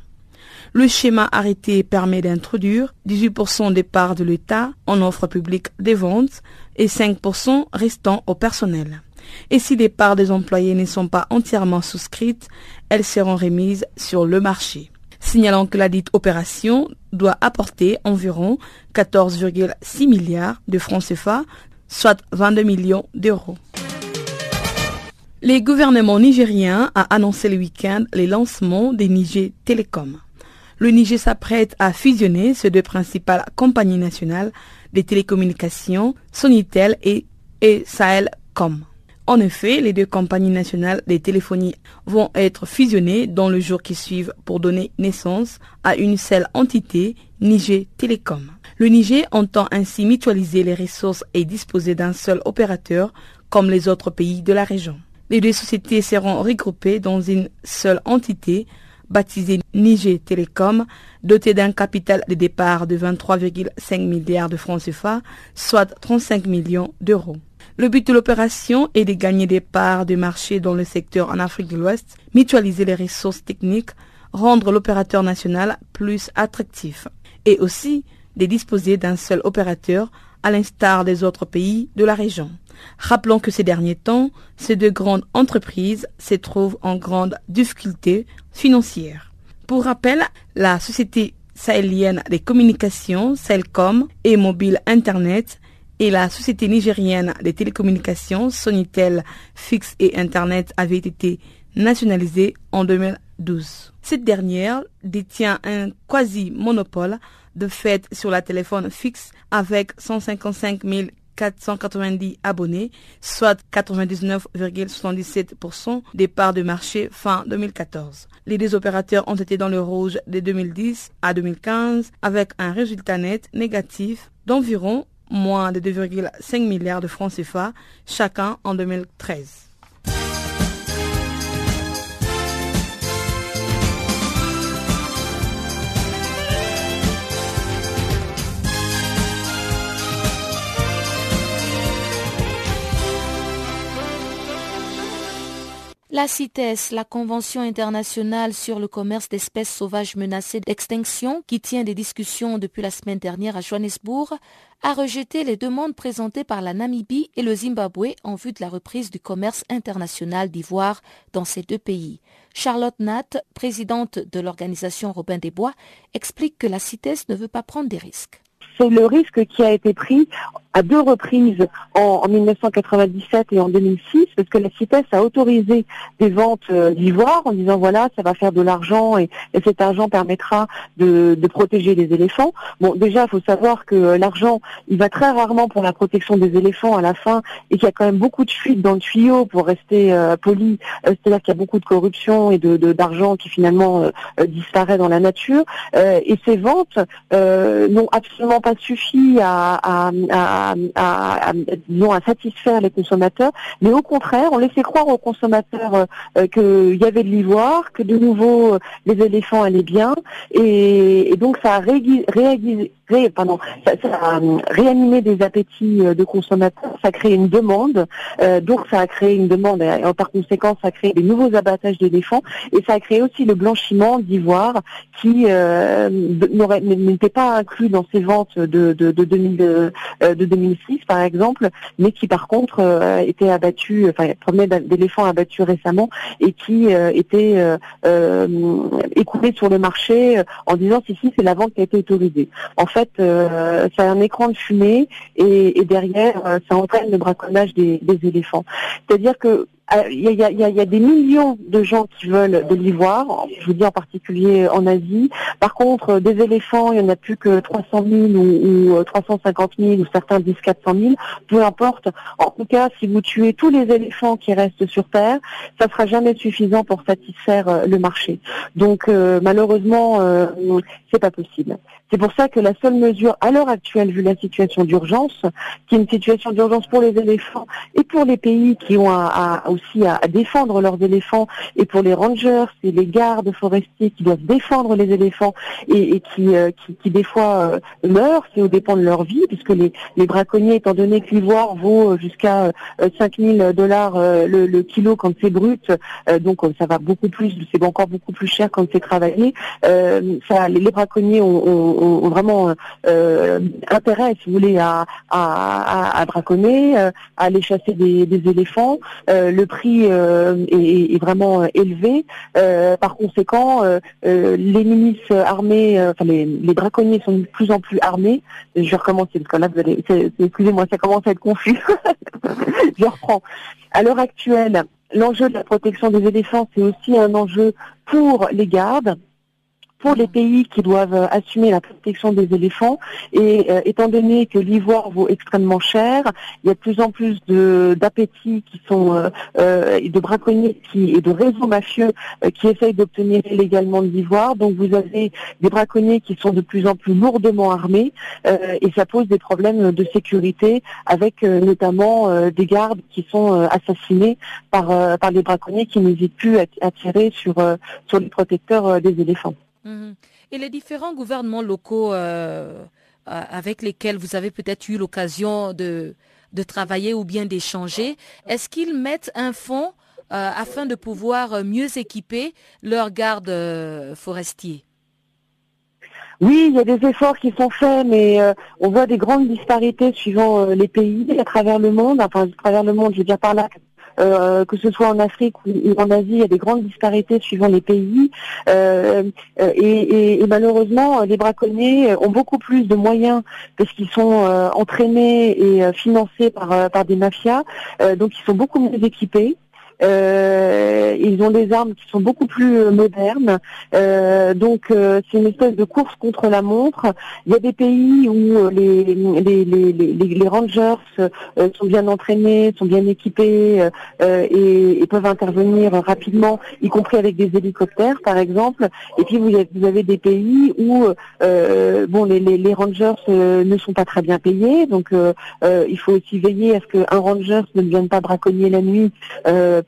Le schéma arrêté permet d'introduire 18% des parts de l'État en offre publique des ventes et 5% restant au personnel. Et si les parts des employés ne sont pas entièrement souscrites, elles seront remises sur le marché signalant que la dite opération doit apporter environ 14,6 milliards de francs CFA, soit 22 millions d'euros. Le gouvernement nigérien a annoncé le week-end le lancement des Niger Telecom. Le Niger s'apprête à fusionner ces deux principales compagnies nationales des télécommunications, Sonitel et, et Sahelcom. En effet, les deux compagnies nationales des téléphonies vont être fusionnées dans le jour qui suivent pour donner naissance à une seule entité, Niger Telecom. Le Niger entend ainsi mutualiser les ressources et disposer d'un seul opérateur comme les autres pays de la région. Les deux sociétés seront regroupées dans une seule entité baptisée Niger Telecom, dotée d'un capital de départ de 23,5 milliards de francs CFA, soit 35 millions d'euros. Le but de l'opération est de gagner des parts de marché dans le secteur en Afrique de l'Ouest, mutualiser les ressources techniques, rendre l'opérateur national plus attractif et aussi de disposer d'un seul opérateur à l'instar des autres pays de la région. Rappelons que ces derniers temps, ces deux grandes entreprises se trouvent en grande difficulté financière. Pour rappel, la société sahélienne des communications, Celcom et Mobile Internet et la société nigérienne des télécommunications Sonitel Fixe et Internet avait été nationalisée en 2012. Cette dernière détient un quasi-monopole de fait sur la téléphone fixe avec 155 490 abonnés, soit 99,77% des parts de marché fin 2014. Les deux opérateurs ont été dans le rouge de 2010 à 2015 avec un résultat net négatif d'environ moins de 2,5 milliards de francs CFA chacun en 2013. La CITES, la Convention internationale sur le commerce d'espèces sauvages menacées d'extinction, qui tient des discussions depuis la semaine dernière à Johannesburg, a rejeté les demandes présentées par la Namibie et le Zimbabwe en vue de la reprise du commerce international d'ivoire dans ces deux pays. Charlotte Natt, présidente de l'organisation Robin des Bois, explique que la CITES ne veut pas prendre des risques c'est le risque qui a été pris à deux reprises en, 1997 et en 2006, parce que la CITES a autorisé des ventes euh, d'ivoire en disant voilà, ça va faire de l'argent et, cet argent permettra de, protéger les éléphants. Bon, déjà, il faut savoir que l'argent, il va très rarement pour la protection des éléphants à la fin et qu'il y a quand même beaucoup de fuites dans le tuyau pour rester euh, poli, euh, c'est-à-dire qu'il y a beaucoup de corruption et de d'argent qui finalement disparaît dans la nature. et ces ventes n'ont absolument pas suffi à, à, disons, à satisfaire les consommateurs, mais au contraire, on laissait croire aux consommateurs euh, euh, qu'il y avait de l'ivoire, que de nouveau euh, les éléphants allaient bien, et, donc ça a ça, a réanimé des appétits de consommateurs, ça a créé une demande, euh, donc ça a créé une demande et par conséquent ça a créé des nouveaux abattages d'éléphants et ça a créé aussi le blanchiment d'ivoire qui n'était pas inclus dans ces ventes de, de, de, 2006 par exemple, mais qui par contre était abattu, enfin provenait d'éléphants abattus récemment et qui était écoulé sur le marché en disant si si c'est la vente qui a été autorisée. En fait, euh, a un écran de fumée et, derrière, euh, ça entraîne braconnage des, éléphants. C'est-à-dire que euh, il y, a, des millions de gens qui veulent de l'ivoire, je vous dis en particulier en Asie. Par contre, des éléphants, il n'y en a plus que 300 000 ou, 350 000 ou certains disent 400 000, peu importe. En tout cas, si vous tuez tous les éléphants qui restent sur Terre, ça sera jamais suffisant pour satisfaire euh, le marché. Donc euh, malheureusement, c'est pas possible. C'est pour ça que la seule mesure à l'heure actuelle, vu la situation d'urgence, qui est une situation d'urgence pour les éléphants et pour les pays qui ont aussi à, défendre leurs éléphants, et pour les rangers et les gardes forestiers qui doivent défendre les éléphants et, qui, euh, qui, qui, des fois euh, meurent, c'est au dépend de leur vie, puisque les, braconniers, étant donné que l'ivoire vaut jusqu'à 5000 euh, dollars le, kilo quand c'est brut, donc ça va beaucoup plus, c'est encore beaucoup plus cher quand c'est travaillé, ont ont, vraiment euh, euh, intérêt, si vous voulez, à, à, braconner, euh, à aller chasser des, éléphants. le prix est, vraiment élevé. par conséquent, les milices armées, enfin les, braconniers sont de plus en plus armés. Je vais recommencer parce que là, vous allez, excusez-moi, ça commence à être confus. Je reprends. À l'heure actuelle, l'enjeu de la protection des éléphants, c'est aussi un enjeu pour les gardes pour les pays qui doivent euh, assumer la protection des éléphants. Et euh, étant donné que l'ivoire vaut extrêmement cher, il y a de plus en plus d'appétits qui sont euh, de braconniers qui, et de réseaux mafieux qui essayent d'obtenir illégalement de l'ivoire. Donc vous avez des braconniers qui sont de plus en plus lourdement armés et ça pose des problèmes de sécurité avec notamment des gardes qui sont assassinés par, par les braconniers qui n'hésitent plus à, tirer sur, sur les protecteurs des éléphants. Mhm. Et les différents gouvernements locaux euh, avec lesquels vous avez peut-être eu l'occasion de, travailler ou bien d'échanger, est-ce qu'ils mettent un fonds euh, afin de pouvoir mieux équiper leurs gardes euh, forestiers? Oui, il y a des efforts qui sont faits, mais on voit des grandes disparités suivant les pays à travers le monde. Enfin, à travers le monde, euh, que ce soit en Afrique ou, en Asie, il y a des grandes disparités suivant les pays. Euh, euh, et, malheureusement, les braconniers ont beaucoup plus de moyens parce qu'ils sont entraînés et financés par, par des mafias, donc ils sont beaucoup mieux équipés. Euh, ils ont des armes qui sont beaucoup plus euh, modernes. Euh, donc c'est une espèce de course contre la montre. Il y a des pays où les, les, les, les, rangers sont bien entraînés, sont bien équipés et, peuvent intervenir rapidement, y compris avec des hélicoptères par exemple. Et puis vous avez, des pays où bon les, rangers ne sont pas très bien payés, donc il faut aussi veiller à ce qu'un ranger ne vienne pas braconner la nuit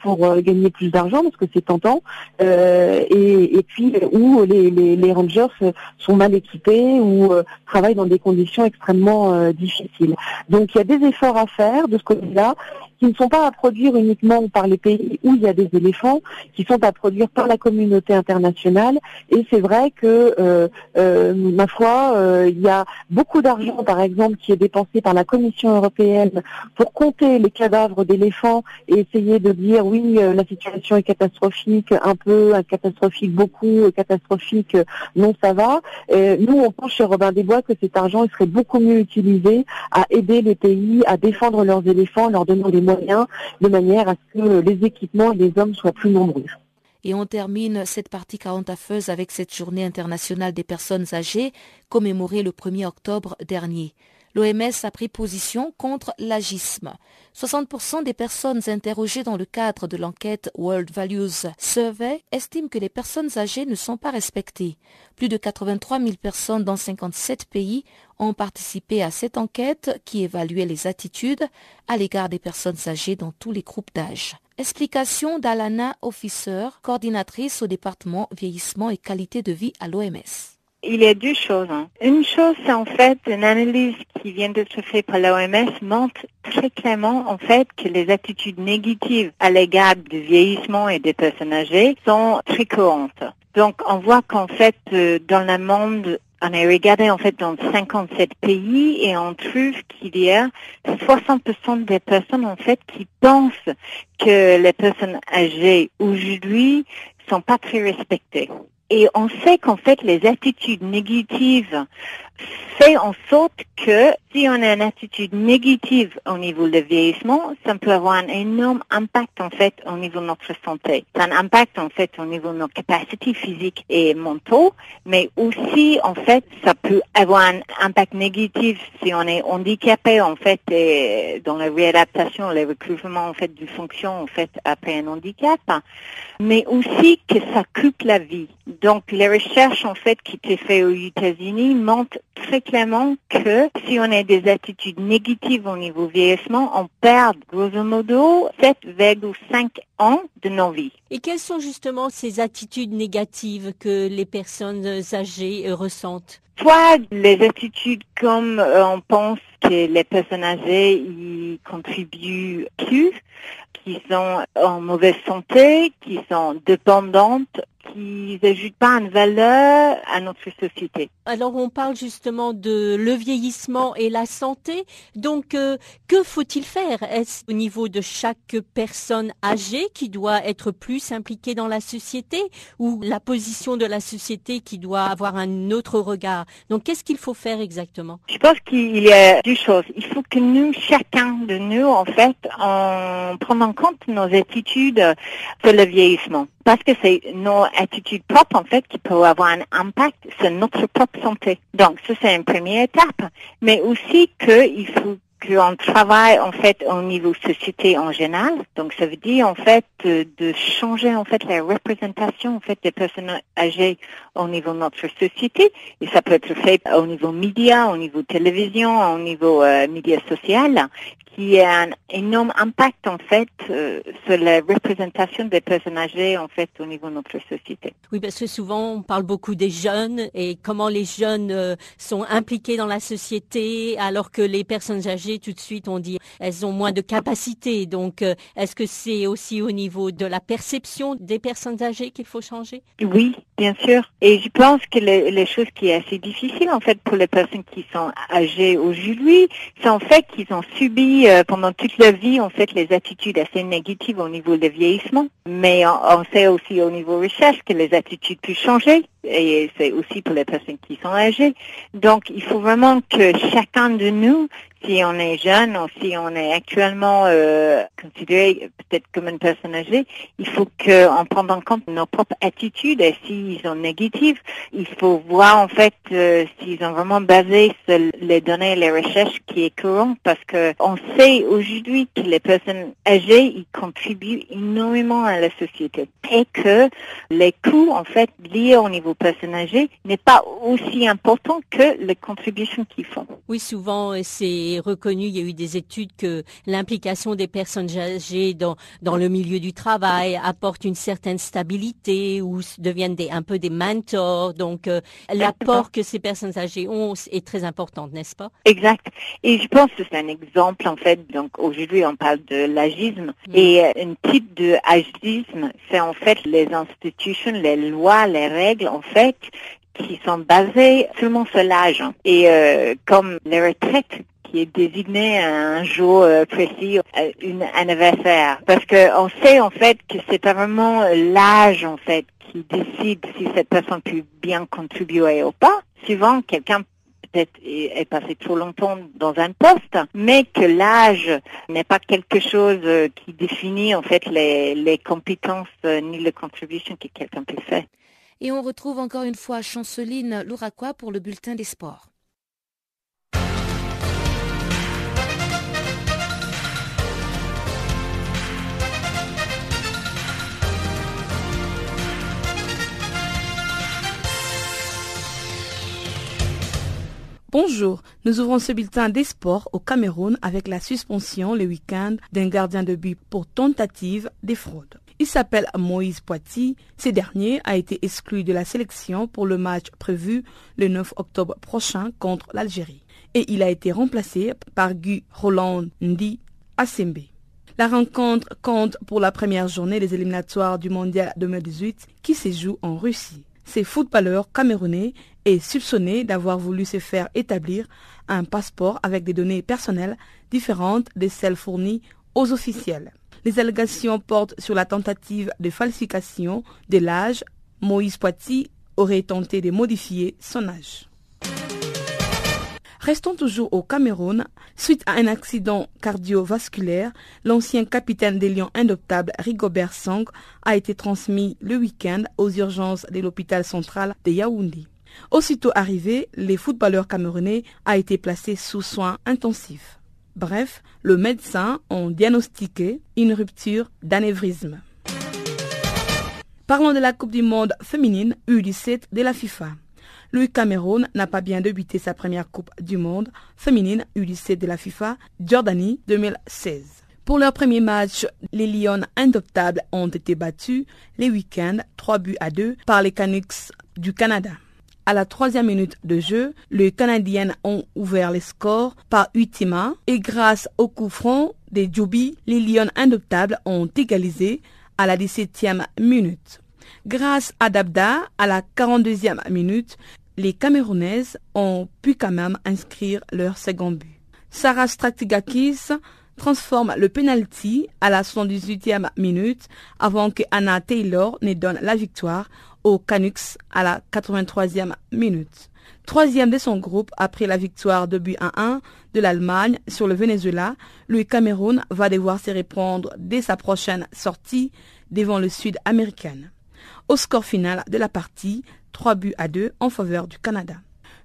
pour euh, gagner plus d'argent parce que c'est tentant, euh, et, puis où les, rangers sont mal équipés ou euh, travaillent dans des conditions extrêmement difficiles. Donc il y a des efforts à faire de ce côté-là qui ne sont pas à produire uniquement par les pays où il y a des éléphants, qui sont à produire par la communauté internationale. Et c'est vrai que, euh, euh, ma foi, euh, il y a beaucoup d'argent, par exemple, qui est dépensé par la Commission européenne pour compter les cadavres d'éléphants et essayer de dire oui, la situation est catastrophique, un peu, catastrophique beaucoup, catastrophique, non, ça va. nous, on pense chez Robin Desbois que cet argent il serait beaucoup mieux utilisé à aider les pays à défendre leurs éléphants, leur donnant des de manière à ce que les équipements et les hommes soient plus nombreux. Et on termine cette partie 40 affeuse avec cette journée internationale des personnes âgées commémorée le 1er octobre dernier. L'OMS a pris position contre l'agisme. 60% des personnes interrogées dans le cadre de l'enquête World Values Survey estiment que les personnes âgées ne sont pas respectées. Plus de 83 000 personnes dans 57 pays ont participé à cette enquête qui évaluait les attitudes à l'égard des personnes âgées dans tous les groupes d'âge. Explication d'Alana Officer, coordinatrice au département vieillissement et qualité de vie à l'OMS. Il y a deux choses. Hein. Une chose, c'est en fait une analyse qui vient d'être faite par l'OMS montre très clairement en fait que les attitudes négatives à l'égard du vieillissement et des personnes âgées sont très courantes. Donc on voit qu'en fait euh, dans le monde on a regardé en fait dans 57 pays et on trouve qu'il y a 60% des personnes en fait qui pensent que les personnes âgées aujourd'hui sont pas très respectées. Et on sait qu'en fait, les attitudes négatives fait en sorte que si on a une attitude négative au niveau du vieillissement, ça peut avoir un énorme impact en fait au niveau de notre santé. A un impact en fait au niveau de nos capacités physiques et mentaux, mais aussi en fait ça peut avoir un impact négatif si on est handicapé en fait et dans la réadaptation, le recouvrement en fait du fonction en fait après un handicap, mais aussi que ça coupe la vie. Donc les recherches en fait qui étaient faites aux États-Unis montrent très clairement que si on a des attitudes négatives au niveau vieillissement, on perd grosso modo 7,5 ans de nos vies. Et quelles sont justement ces attitudes négatives que les personnes âgées ressentent? Soit les attitudes comme euh, on pense que les personnes âgées y contribuent plus, qui sont en mauvaise santé, qui sont dépendantes qui n'ajoutent pas une valeur à notre société. Alors on parle justement de le vieillissement et la santé. Donc euh, que faut-il faire? Est-ce au niveau de chaque personne âgée qui doit être plus impliquée dans la société ou la position de la société qui doit avoir un autre regard? Donc qu'est-ce qu'il faut faire exactement? Je pense qu'il y a deux Il faut que nous, chacun de nous, en fait, en prenant en compte nos attitudes sur le vieillissement parce que c'est nos attitudes propres, en fait, qui peuvent avoir un impact sur notre propre santé. Donc, ça, c'est une première étape. Mais aussi qu'il faut qu'on travaille en fait au niveau société en général. Donc ça veut dire en fait de, changer en fait la représentation en fait des personnes âgées au niveau de notre société. Et ça peut être fait au niveau média, au niveau télévision, au niveau euh, média social, qui a un énorme impact en fait euh, sur la représentation des personnes âgées en fait au niveau de notre société. Oui, parce que souvent on parle beaucoup des jeunes et comment les jeunes euh, sont impliqués dans la société, alors que les personnes âgées tout de suite on dit elles ont moins de capacité. Donc euh, est-ce que c'est aussi au niveau de la perception des personnes âgées qu'il faut changer? Oui, bien sûr. Et je pense que les, les choses qui est assez difficile en fait pour les personnes qui sont âgées aujourd'hui, c'est en fait qu'ils ont subi euh, pendant toute leur vie, on fait les attitudes assez négatives au niveau du vieillissement, mais on, sait aussi au niveau recherche que les attitudes peuvent changer et c'est aussi pour les personnes qui sont âgées. Donc, il faut vraiment que chacun de nous si on est jeune ou si on est actuellement euh, considéré peut-être comme une personne âgée, il faut qu'on prenne en compte nos propres attitudes et s'ils sont négatives, il faut voir en fait euh, s'ils ont vraiment basé sur les données les recherches qui est courant parce que on sait aujourd'hui que les personnes âgées ils contribuent énormément à la société et que les coûts en fait liés au niveau personnes âgées n'est pas aussi important que les contributions qu'ils font. Oui, souvent c'est reconnu, il y a eu des études que l'implication des personnes âgées dans, dans le milieu du travail apporte une certaine stabilité ou deviennent des, un peu des mentors. Donc, euh, l'apport que ces personnes âgées ont est très important, n'est-ce pas? Exact. Et je pense que c'est un exemple, en fait. Donc, aujourd'hui, on parle de l'agisme. Mm. Et euh, un type de agisme, c'est en fait les institutions, les lois, les règles, en fait, qui sont basées seulement sur l'âge. Et euh, comme les retraites qui est désigné un jour euh, précis, euh, un anniversaire. Parce qu'on sait en fait que c'est pas vraiment l'âge en fait qui décide si cette personne peut bien contribuer ou pas. Souvent, quelqu'un peut-être est passé trop longtemps dans un poste, mais que l'âge n'est pas quelque chose euh, qui définit en fait les, les compétences ni les contributions que quelqu'un peut faire. Et on retrouve encore une fois Chanceline Louraquois pour le bulletin des sports. Bonjour, nous ouvrons ce bulletin des sports au Cameroun avec la suspension le week-end d'un gardien de but pour tentative des fraudes. Il s'appelle Moïse Poiti. Ce dernier a été exclu de la sélection pour le match prévu le 9 octobre prochain contre l'Algérie. Et il a été remplacé par Guy Roland Ndi Asembe. La rencontre compte pour la première journée des éliminatoires du Mondial 2018 qui se joue en Russie. Ces footballeurs camerounais est soupçonné d'avoir voulu se faire établir un passeport avec des données personnelles différentes de celles fournies aux officiels. Les allégations portent sur la tentative de falsification de l'âge. Moïse Poiti aurait tenté de modifier son âge. Restons toujours au Cameroun. Suite à un accident cardiovasculaire, l'ancien capitaine des Lions indoptables Rigobert Song a été transmis le week-end aux urgences de l'hôpital central de Yaoundé. Aussitôt arrivé, les footballeurs camerounais a été placé sous soins intensifs. Bref, le médecin a diagnostiqué une rupture d'anévrisme. Parlons de la Coupe du monde féminine U17 de la FIFA. Le Cameroun n'a pas bien débuté sa première Coupe du Monde féminine U17 de la FIFA, Jordanie 2016. Pour leur premier match, les Lions indoptables ont été battus les week-ends 3 buts à 2 par les Canucks du Canada. À la troisième minute de jeu, les Canadiens ont ouvert les scores par Utima et grâce au coup franc des Djobi, les Lions indoptables ont égalisé à la 17e minute. Grâce à Dabda, à la 42e minute, les Camerounaises ont pu quand même inscrire leur second but. Sarah Stratigakis transforme le penalty à la 78e minute avant que Anna Taylor ne donne la victoire aux Canucks à la 83e minute. Troisième de son groupe après la victoire de but 1-1 de l'Allemagne sur le Venezuela, le Cameroun va devoir se reprendre dès sa prochaine sortie devant le Sud-Américain. Au score final de la partie, 3 buts à 2 en faveur du Canada.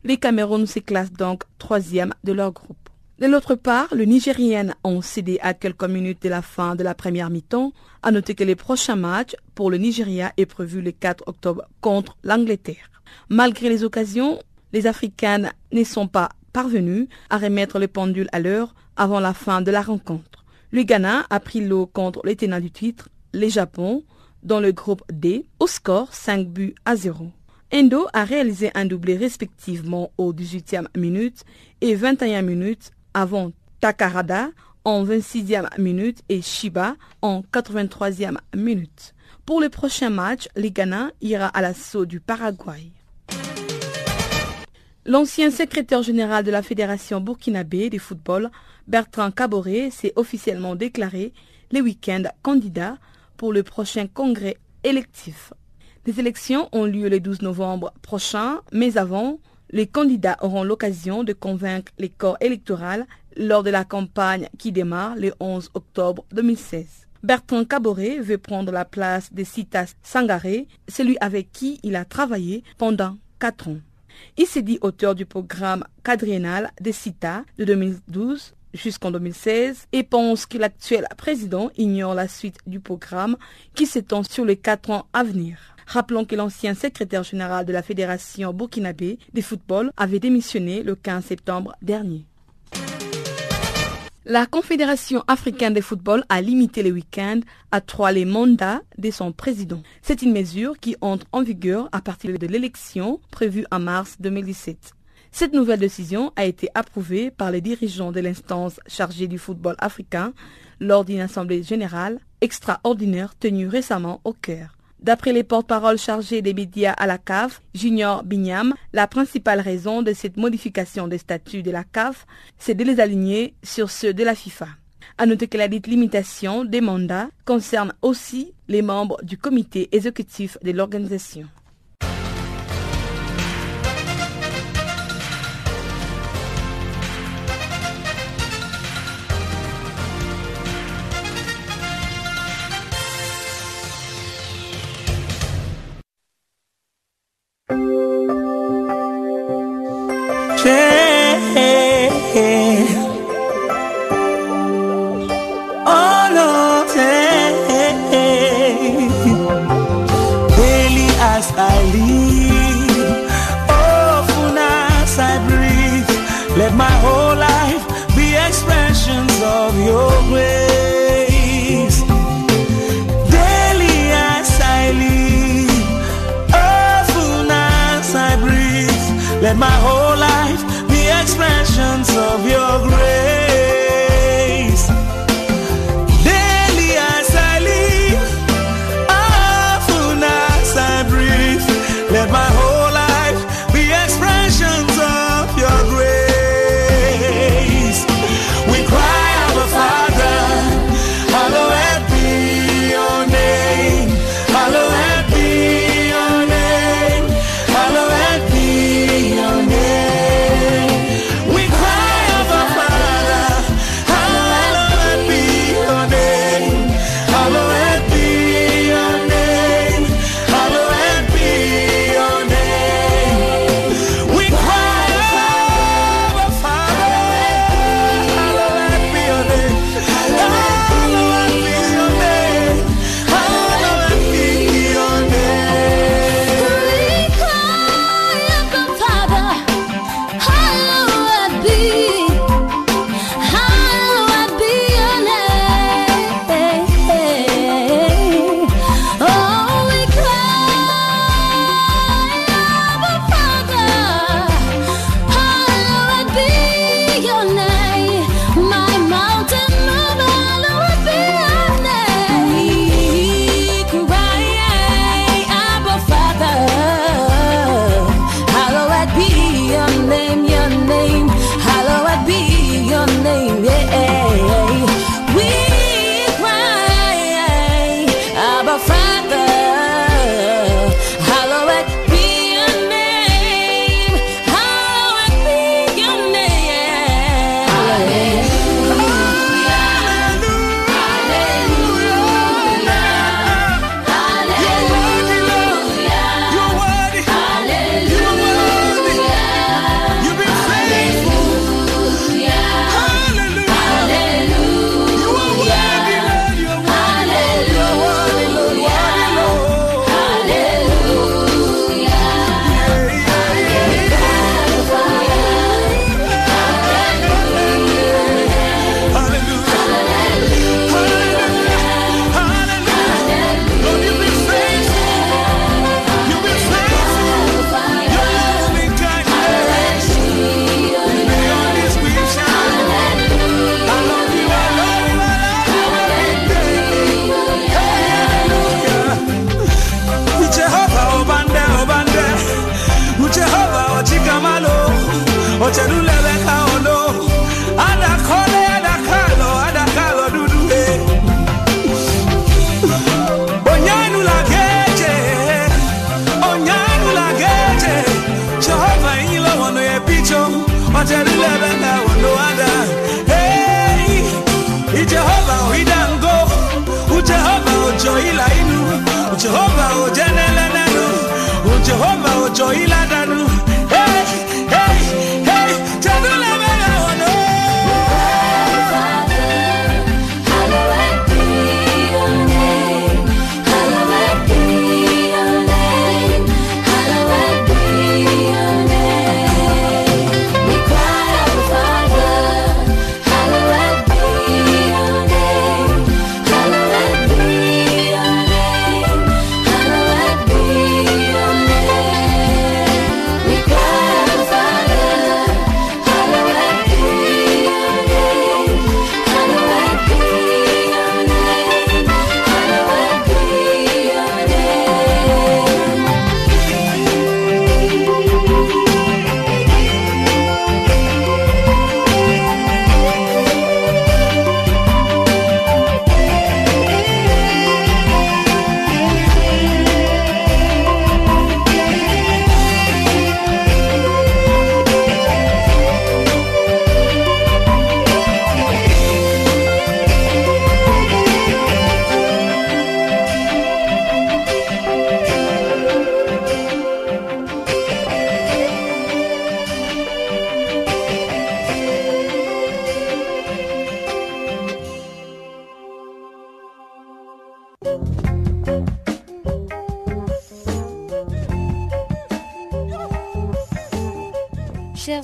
Les Cameroun se classent donc troisième de leur groupe. De l'autre part, le Nigérien ont cédé à quelques minutes de la fin de la première mi-temps. À noter que le prochain match pour le Nigeria est prévu le 4 octobre contre l'Angleterre. Malgré les occasions, les Africaines ne sont pas parvenus à remettre le pendule à l'heure avant la fin de la rencontre. Le Ghana a pris l'eau contre les tenants du titre, les Japon, dans le groupe D, au score 5 buts à 0. Endo a réalisé un doublé respectivement au 18e minute et 21 minutes avant Takarada en 26e minute et Shiba en 83e minute. Pour le prochain match, le Ghana ira à l'assaut du Paraguay. L'ancien secrétaire général de la Fédération burkinabé de football, Bertrand Caboret, s'est officiellement déclaré le week-end candidat pour le prochain congrès électif. Les élections ont lieu le 12 novembre prochain, mais avant, les candidats auront l'occasion de convaincre les corps électoraux lors de la campagne qui démarre le 11 octobre 2016. Bertrand Caboret veut prendre la place de Sitas Sangaré, celui avec qui il a travaillé pendant quatre ans. Il s'est dit auteur du programme quadriennal de CITA de 2012 jusqu'en 2016 et pense que l'actuel président ignore la suite du programme qui s'étend sur les quatre ans à venir. Rappelons que l'ancien secrétaire général de la Fédération burkinabé de football avait démissionné le 15 septembre dernier. La Confédération africaine de football a limité le week-end à trois les mandats de son président. C'est une mesure qui entre en vigueur à partir de l'élection prévue en mars 2017. Cette nouvelle décision a été approuvée par les dirigeants de l'instance chargée du football africain lors d'une assemblée générale extraordinaire tenue récemment au Caire. D'après les porte-paroles chargés des médias à la CAF, Junior Bignam, la principale raison de cette modification des statuts de la CAF, c'est de les aligner sur ceux de la FIFA. À noter que la dite limitation des mandats concerne aussi les membres du comité exécutif de l'organisation.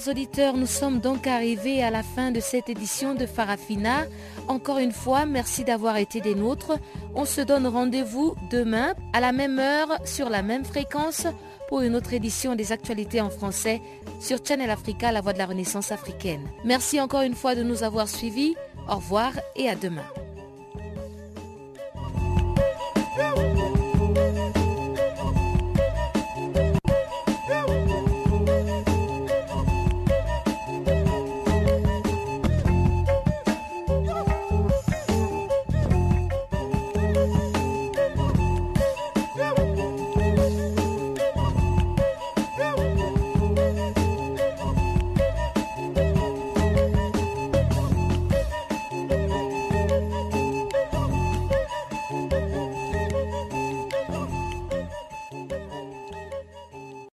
Auditeurs, nous sommes donc arrivés à la fin de cette édition de Farafina. Encore une fois, merci d'avoir été des nôtres. On se donne rendez-vous demain à la même heure sur la même fréquence pour une autre édition des actualités en français sur Channel Africa, la voix de la Renaissance africaine. Merci encore une fois de nous avoir suivis. Au revoir et à demain.